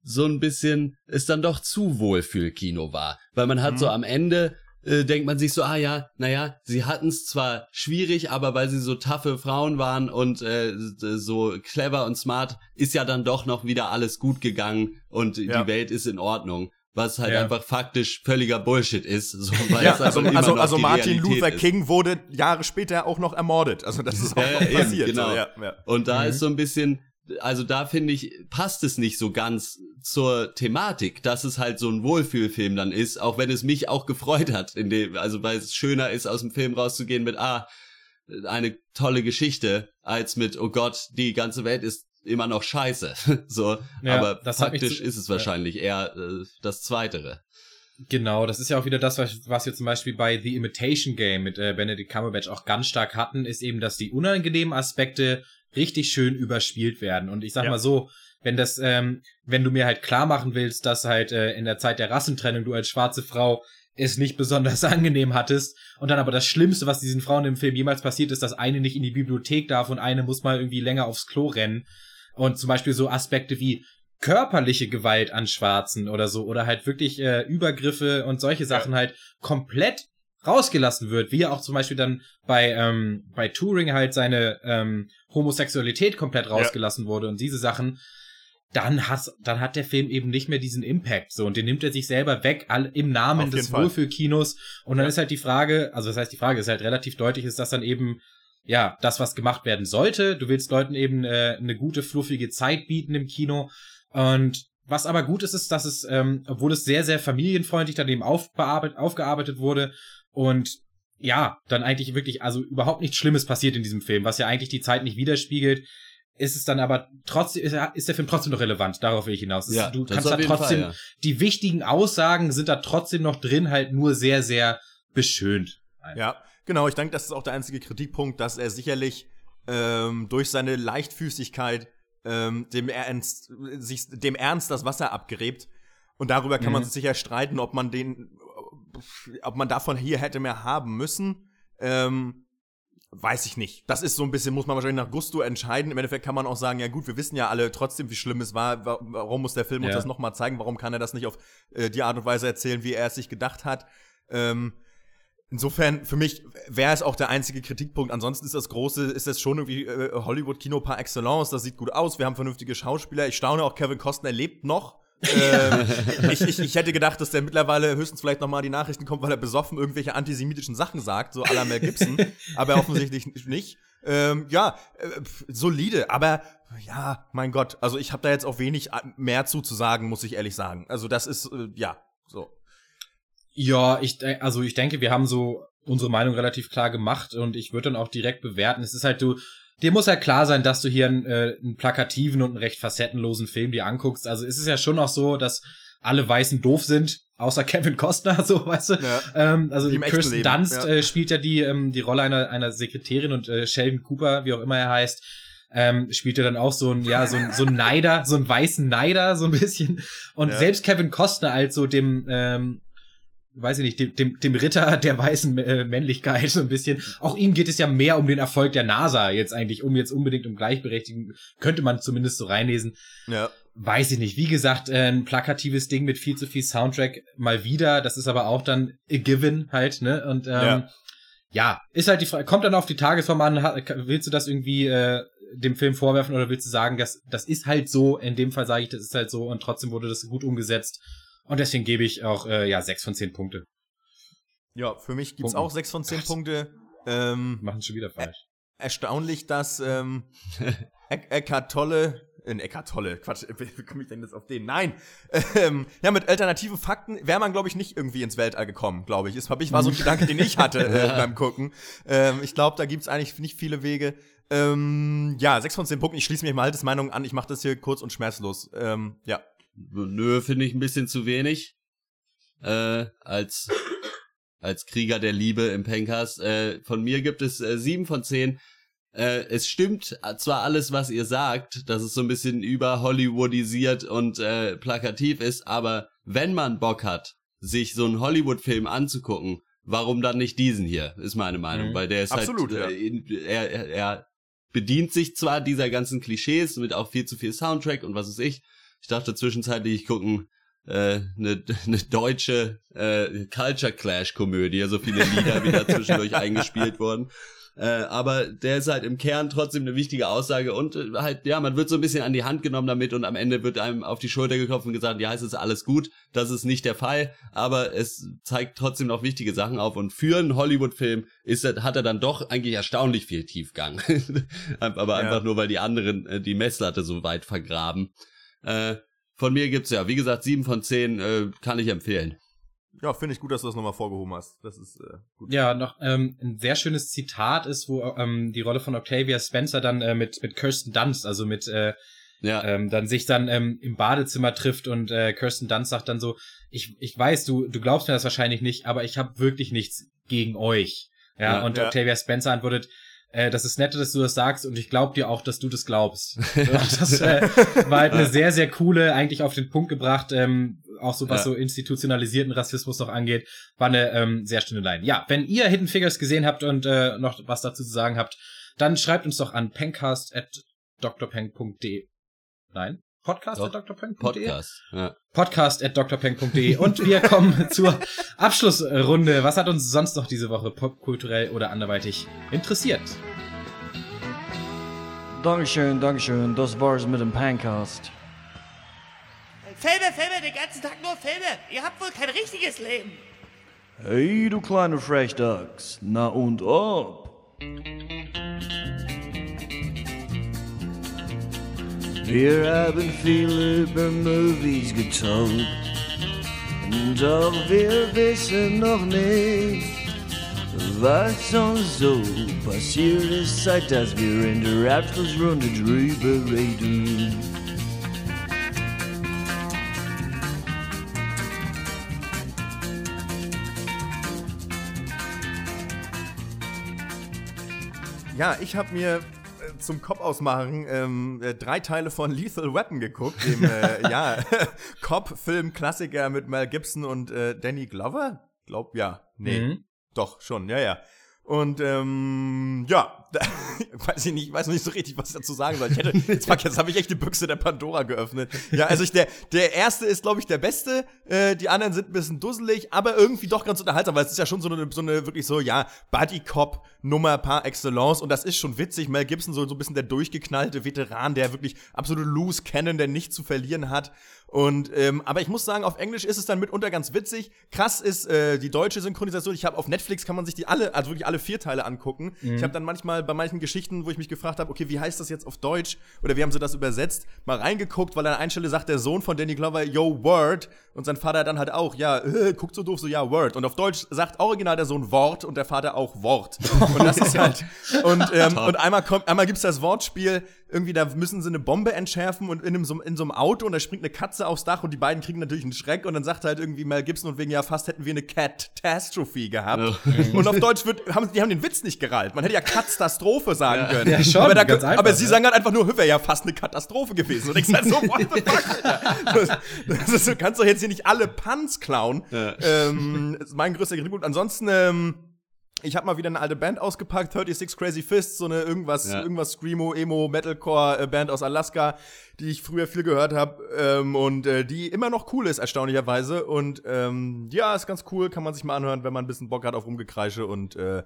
so ein bisschen es dann doch zu Wohlfühlkino war. Weil man hat mhm. so am Ende äh, denkt man sich so, ah ja, naja, sie hatten es zwar schwierig, aber weil sie so taffe Frauen waren und äh, so clever und smart, ist ja dann doch noch wieder alles gut gegangen und ja. die Welt ist in Ordnung. Was halt ja. einfach faktisch völliger Bullshit ist. So, weil ja, also, also, also Martin Realität Luther King ist. wurde Jahre später auch noch ermordet. Also das ist auch ja, noch passiert. Eben, genau. So, ja, und da mhm. ist so ein bisschen, also da finde ich, passt es nicht so ganz zur Thematik, dass es halt so ein Wohlfühlfilm dann ist, auch wenn es mich auch gefreut hat, in dem, also weil es schöner ist, aus dem Film rauszugehen mit, ah, eine tolle Geschichte, als mit, oh Gott, die ganze Welt ist immer noch scheiße. so, ja, aber faktisch ist es wahrscheinlich ja. eher äh, das Zweitere. Genau, das ist ja auch wieder das, was, was wir zum Beispiel bei The Imitation Game mit äh, Benedict Cumberbatch auch ganz stark hatten, ist eben, dass die unangenehmen Aspekte richtig schön überspielt werden. Und ich sag ja. mal so, wenn das, ähm, wenn du mir halt klar machen willst, dass halt äh, in der Zeit der Rassentrennung du als schwarze Frau es nicht besonders angenehm hattest und dann aber das Schlimmste, was diesen Frauen im Film jemals passiert ist, dass eine nicht in die Bibliothek darf und eine muss mal irgendwie länger aufs Klo rennen und zum Beispiel so Aspekte wie körperliche Gewalt an Schwarzen oder so oder halt wirklich äh, Übergriffe und solche Sachen halt komplett rausgelassen wird, wie er auch zum Beispiel dann bei, ähm, bei Turing halt seine ähm, Homosexualität komplett rausgelassen ja. wurde und diese Sachen, dann hat, dann hat der Film eben nicht mehr diesen Impact so und den nimmt er sich selber weg all, im Namen des Wohlfühlkinos und dann ja. ist halt die Frage, also das heißt die Frage ist halt relativ deutlich, ist das dann eben ja das was gemacht werden sollte. Du willst Leuten eben äh, eine gute fluffige Zeit bieten im Kino und was aber gut ist, ist, dass es, ähm, obwohl es sehr, sehr familienfreundlich dann eben aufgearbeitet wurde, und ja, dann eigentlich wirklich, also überhaupt nichts Schlimmes passiert in diesem Film, was ja eigentlich die Zeit nicht widerspiegelt. Ist es dann aber trotzdem, ist, ist der Film trotzdem noch relevant, darauf will ich hinaus. Ja, du kannst da trotzdem, Fall, ja. die wichtigen Aussagen sind da trotzdem noch drin, halt nur sehr, sehr beschönt. Einfach. Ja, genau, ich denke, das ist auch der einzige Kritikpunkt, dass er sicherlich ähm, durch seine Leichtfüßigkeit ähm, dem, Ernst, sich, dem Ernst das Wasser abgräbt. Und darüber kann mhm. man sich sicher streiten, ob man den ob man davon hier hätte mehr haben müssen, ähm, weiß ich nicht. Das ist so ein bisschen, muss man wahrscheinlich nach Gusto entscheiden. Im Endeffekt kann man auch sagen, ja gut, wir wissen ja alle trotzdem, wie schlimm es war. Warum muss der Film ja. uns das nochmal zeigen? Warum kann er das nicht auf äh, die Art und Weise erzählen, wie er es sich gedacht hat? Ähm, Insofern, für mich wäre es auch der einzige Kritikpunkt. Ansonsten ist das große, ist das schon irgendwie äh, Hollywood-Kino par excellence. Das sieht gut aus. Wir haben vernünftige Schauspieler. Ich staune auch, Kevin Costner lebt noch ähm, ich, ich, ich hätte gedacht, dass der mittlerweile höchstens vielleicht nochmal die Nachrichten kommt, weil er besoffen irgendwelche antisemitischen Sachen sagt, so à la Mel Gibson. aber offensichtlich nicht. Ähm, ja, äh, solide, aber ja, mein Gott, also ich habe da jetzt auch wenig mehr zu, zu sagen, muss ich ehrlich sagen. Also das ist, äh, ja, so. Ja, ich, also ich denke, wir haben so unsere Meinung relativ klar gemacht und ich würde dann auch direkt bewerten. Es ist halt, du, dir muss halt klar sein, dass du hier einen, äh, einen plakativen und einen recht facettenlosen Film dir anguckst. Also es ist ja schon auch so, dass alle Weißen doof sind, außer Kevin Costner, so weißt du. Ja. Ähm, also Kirsten Dunst ja. äh, spielt ja die ähm, die Rolle einer einer Sekretärin und äh, Sheldon Cooper, wie auch immer er heißt, ähm, spielt er dann auch so ein ja so ein so ein Neider, so ein weißen Neider so ein bisschen. Und ja. selbst Kevin Costner als so dem ähm, weiß ich nicht, dem, dem, dem Ritter der weißen äh, Männlichkeit so ein bisschen. Auch ihm geht es ja mehr um den Erfolg der NASA jetzt eigentlich, um jetzt unbedingt um Gleichberechtigung, könnte man zumindest so reinlesen. Ja. Weiß ich nicht. Wie gesagt, äh, ein plakatives Ding mit viel zu viel Soundtrack mal wieder. Das ist aber auch dann a given halt, ne? Und ähm, ja. ja, ist halt die Frage, kommt dann auf die Tagesform an, willst du das irgendwie äh, dem Film vorwerfen oder willst du sagen, dass das ist halt so, in dem Fall sage ich, das ist halt so und trotzdem wurde das gut umgesetzt und deswegen gebe ich auch äh, ja sechs von zehn Punkte. Ja, für mich gibt's Punkten. auch sechs von zehn Gott. Punkte. Ähm, Machen schon wieder falsch. Er erstaunlich, dass ähm, Eckart Tolle in Eckart Tolle, Quatsch, wie komme ich denn jetzt auf den? Nein! Ähm, ja, mit alternativen Fakten wäre man, glaube ich, nicht irgendwie ins Weltall gekommen, glaube ich. Das ich, war so ein Gedanke, den ich hatte äh, beim Gucken. Ähm, ich glaube, da gibt's eigentlich nicht viele Wege. Ähm, ja, sechs von zehn Punkten. Ich schließe mich mal altes Meinung an. Ich mache das hier kurz und schmerzlos. Ähm, ja. Nö, finde ich ein bisschen zu wenig. Äh, als, als Krieger der Liebe im Pencast. Äh, von mir gibt es äh, sieben von zehn. Äh, es stimmt zwar alles, was ihr sagt, dass es so ein bisschen über Hollywoodisiert und äh, plakativ ist, aber wenn man Bock hat, sich so einen Hollywood-Film anzugucken, warum dann nicht diesen hier, ist meine Meinung, mhm. weil der ist halt, Absolut, halt, ja. er, er, er bedient sich zwar dieser ganzen Klischees mit auch viel zu viel Soundtrack und was weiß ich, ich dachte zwischenzeitlich, ich gucke äh, eine, eine deutsche äh, Culture Clash Komödie, so viele Lieder wieder zwischendurch eingespielt wurden. Äh, aber der ist halt im Kern trotzdem eine wichtige Aussage und äh, halt, ja, man wird so ein bisschen an die Hand genommen damit und am Ende wird einem auf die Schulter geklopft und gesagt, ja, es ist alles gut. Das ist nicht der Fall, aber es zeigt trotzdem noch wichtige Sachen auf und für einen Hollywood-Film ist hat er dann doch eigentlich erstaunlich viel Tiefgang. aber einfach ja. nur, weil die anderen äh, die Messlatte so weit vergraben. Äh, von mir gibt's ja, wie gesagt, sieben von zehn äh, kann ich empfehlen. Ja, finde ich gut, dass du das nochmal vorgehoben hast. Das ist äh, gut. Ja, noch ähm, ein sehr schönes Zitat ist, wo ähm, die Rolle von Octavia Spencer dann äh, mit mit Kirsten Dunst, also mit äh, ja. ähm, dann sich dann ähm, im Badezimmer trifft und äh, Kirsten Dunst sagt dann so, ich ich weiß, du du glaubst mir das wahrscheinlich nicht, aber ich habe wirklich nichts gegen euch. Ja, ja und ja. Octavia Spencer antwortet, äh, das ist nett, dass du das sagst und ich glaube dir auch, dass du das glaubst. das äh, war halt eine sehr, sehr coole, eigentlich auf den Punkt gebracht, ähm, auch so was ja. so institutionalisierten Rassismus noch angeht, war eine ähm, sehr schöne Line. Ja, wenn ihr Hidden Figures gesehen habt und äh, noch was dazu zu sagen habt, dann schreibt uns doch an pencast at drpeng.de. Nein? Podcast Doch, at drpeng.de? Podcast, ja. Podcast at drpeng.de. Und wir kommen zur Abschlussrunde. Was hat uns sonst noch diese Woche popkulturell oder anderweitig interessiert? Dankeschön, Dankeschön. Das war's mit dem Pancast. Filme, Filme, den ganzen Tag nur Filme. Ihr habt wohl kein richtiges Leben. Hey, du kleine Frechdachs. Na und ob? Wir haben viel über Movies getalkt, doch wir wissen noch nicht, was uns so passiert ist, seit dass wir in der Abschlussrunde drüber reden. Ja, ich habe mir zum Cop ausmachen ähm, äh, drei Teile von Lethal Weapon geguckt, dem äh, ja, Cop-Film-Klassiker mit Mel Gibson und äh, Danny Glover. Glaub ja, nee, mhm. doch schon, ja ja. Und ähm, ja, weiß ich nicht, weiß noch nicht so richtig, was ich dazu sagen soll. Ich hätte, jetzt, fuck, jetzt habe ich echt die Büchse der Pandora geöffnet. Ja, also ich, der, der erste ist, glaube ich, der beste. Äh, die anderen sind ein bisschen dusselig, aber irgendwie doch ganz unterhaltsam, weil es ist ja schon so eine, so eine wirklich so, ja, Buddy-Cop-Nummer par excellence. Und das ist schon witzig. Mel Gibson, so, so ein bisschen der durchgeknallte Veteran, der wirklich absolute Loose Cannon, der nichts zu verlieren hat. Und ähm, aber ich muss sagen, auf Englisch ist es dann mitunter ganz witzig. Krass ist äh, die deutsche Synchronisation. Ich habe auf Netflix kann man sich die alle, also wirklich alle vier Teile angucken. Mhm. Ich habe dann manchmal bei manchen Geschichten, wo ich mich gefragt habe, okay, wie heißt das jetzt auf Deutsch oder wie haben sie das übersetzt, mal reingeguckt, weil an einer Stelle sagt der Sohn von Danny Glover, Yo Word, und sein Vater dann halt auch, ja, äh, guckt so doof, so ja Word. Und auf Deutsch sagt original der Sohn Wort und der Vater auch Wort. Und das ist halt und ähm, und einmal kommt, einmal gibt's das Wortspiel irgendwie, da müssen sie eine Bombe entschärfen und in, einem, in so einem Auto und da springt eine Katze aufs Dach und die beiden kriegen natürlich einen Schreck und dann sagt halt irgendwie Mel Gibson und wegen, ja, fast hätten wir eine Catastrophe gehabt. Und auf Deutsch wird, haben, die haben den Witz nicht gerallt. Man hätte ja Katastrophe sagen ja. können. Ja, schon, aber, da, einfach, aber sie sagen halt einfach nur, wäre ja fast eine Katastrophe gewesen. Und ich sag so, what the fuck, Alter? Das, ist, du kannst doch jetzt hier nicht alle Puns klauen. Ja. Ähm, ist mein größter Kritikpunkt. Ansonsten, ähm, ich habe mal wieder eine alte Band ausgepackt, 36 Crazy Fists, so eine irgendwas, ja. irgendwas Screamo, Emo, Metalcore äh, Band aus Alaska, die ich früher viel gehört habe ähm, und äh, die immer noch cool ist, erstaunlicherweise. Und ähm, ja, ist ganz cool, kann man sich mal anhören, wenn man ein bisschen Bock hat auf Rumgekreische und äh,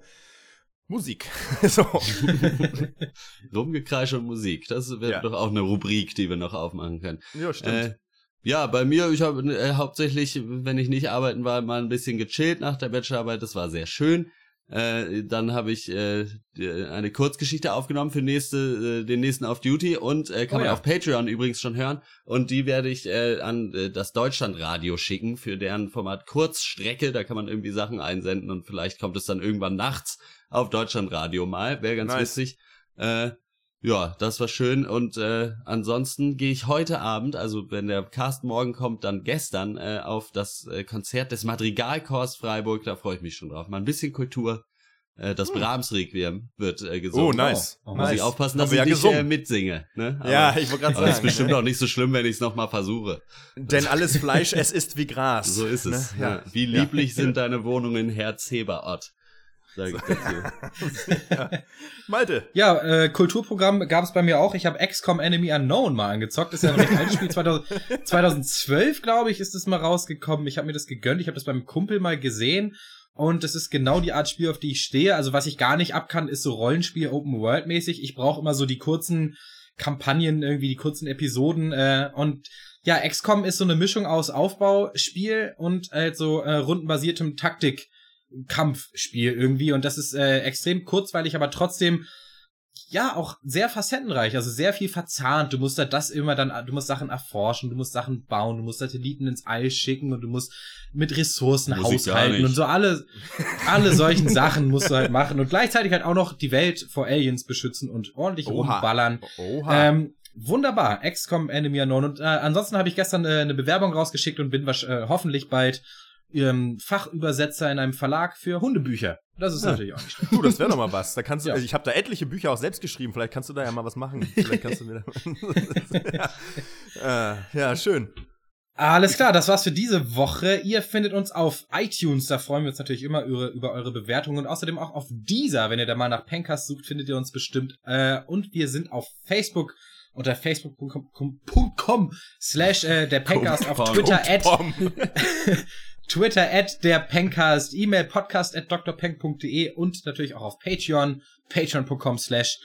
Musik. so. Rumgekreische und Musik, das wäre ja. doch auch eine Rubrik, die wir noch aufmachen können. Ja, stimmt. Äh, ja, bei mir, ich habe äh, hauptsächlich, wenn ich nicht arbeiten war, mal ein bisschen gechillt nach der Bachelorarbeit. Das war sehr schön. Äh, dann habe ich äh, eine Kurzgeschichte aufgenommen für nächste, äh, den nächsten Auf Duty und äh, kann oh, man ja. auf Patreon übrigens schon hören. Und die werde ich äh, an äh, das Deutschlandradio schicken für deren Format Kurzstrecke. Da kann man irgendwie Sachen einsenden und vielleicht kommt es dann irgendwann nachts auf Deutschlandradio mal. Wäre ganz nice. witzig. Äh, ja, das war schön. Und äh, ansonsten gehe ich heute Abend, also wenn der Cast morgen kommt, dann gestern äh, auf das äh, Konzert des Madrigalchors Freiburg. Da freue ich mich schon drauf. Mal ein bisschen Kultur. Äh, das hm. Brahms-Requiem wird äh, gesungen. Oh, nice. Oh, Muss nice. ich aufpassen, dass ich nicht äh, mitsinge. Ne? Aber, ja, ich wollte gerade sagen. Aber ist bestimmt auch nicht so schlimm, wenn ich es nochmal versuche. Denn alles Fleisch, es ist wie Gras. So ist es. Ne? Ja. Wie lieblich ja. sind deine Wohnungen, Herzheberort sage ich dazu. ja. Malte. Ja, äh, Kulturprogramm gab es bei mir auch. Ich habe XCOM Enemy Unknown mal angezockt. Das ist ja ein recht altes Spiel. 2000, 2012, glaube ich, ist es mal rausgekommen. Ich habe mir das gegönnt. Ich habe das beim Kumpel mal gesehen. Und das ist genau die Art Spiel, auf die ich stehe. Also was ich gar nicht abkann, ist so Rollenspiel Open World mäßig. Ich brauche immer so die kurzen Kampagnen, irgendwie die kurzen Episoden. Äh, und ja, XCOM ist so eine Mischung aus Aufbauspiel und halt so äh, rundenbasiertem Taktik. Kampfspiel irgendwie und das ist äh, extrem kurzweilig, aber trotzdem ja auch sehr facettenreich, also sehr viel verzahnt. Du musst da das immer dann, du musst Sachen erforschen, du musst Sachen bauen, du musst Satelliten ins All schicken und du musst mit Ressourcen Muss haushalten und so alle, alle solchen Sachen musst du halt machen und gleichzeitig halt auch noch die Welt vor Aliens beschützen und ordentlich Oha. rumballern. Oha. Ähm, wunderbar, XCOM Enemy Unknown und äh, ansonsten habe ich gestern äh, eine Bewerbung rausgeschickt und bin äh, hoffentlich bald ähm, Fachübersetzer in einem Verlag für Hundebücher. Das ist ja. natürlich auch nicht schlecht. Du, das wäre doch mal was. Da kannst du, ja. also ich habe da etliche Bücher auch selbst geschrieben. Vielleicht kannst du da ja mal was machen. Vielleicht kannst du mir da ja. Äh, ja, schön. Alles klar, das war's für diese Woche. Ihr findet uns auf iTunes, da freuen wir uns natürlich immer über, eure Bewertungen und außerdem auch auf dieser, wenn ihr da mal nach Pencast sucht, findet ihr uns bestimmt. Äh, und wir sind auf Facebook unter facebook.com slash äh, der Pencast auf Twitter at Twitter at der Pencast, E-Mail podcast at drpenk.de und natürlich auch auf Patreon, patreon.com slash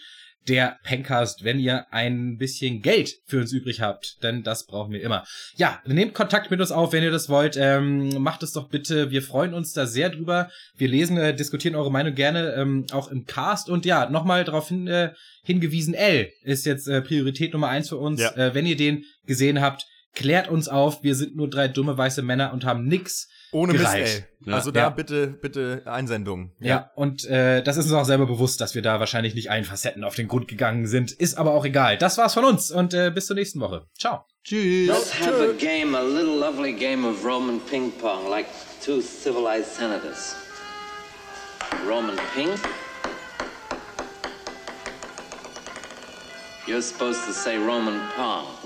der Pencast, wenn ihr ein bisschen Geld für uns übrig habt, denn das brauchen wir immer. Ja, nehmt Kontakt mit uns auf, wenn ihr das wollt. Ähm, macht es doch bitte. Wir freuen uns da sehr drüber. Wir lesen, äh, diskutieren eure Meinung gerne ähm, auch im Cast. Und ja, nochmal darauf hin, äh, hingewiesen, L ist jetzt äh, Priorität Nummer eins für uns. Ja. Äh, wenn ihr den gesehen habt, klärt uns auf. Wir sind nur drei dumme weiße Männer und haben nix ohne Mist, ey. Ja. Also da ja. bitte, bitte Einsendung. Ja, ja und äh, das ist uns auch selber bewusst, dass wir da wahrscheinlich nicht allen Facetten auf den Grund gegangen sind. Ist aber auch egal. Das war's von uns und äh, bis zur nächsten Woche. Ciao. Tschüss. Let's have a game, a little lovely game of Roman ping pong, like two civilized senators. Roman ping. You're supposed to say Roman pong.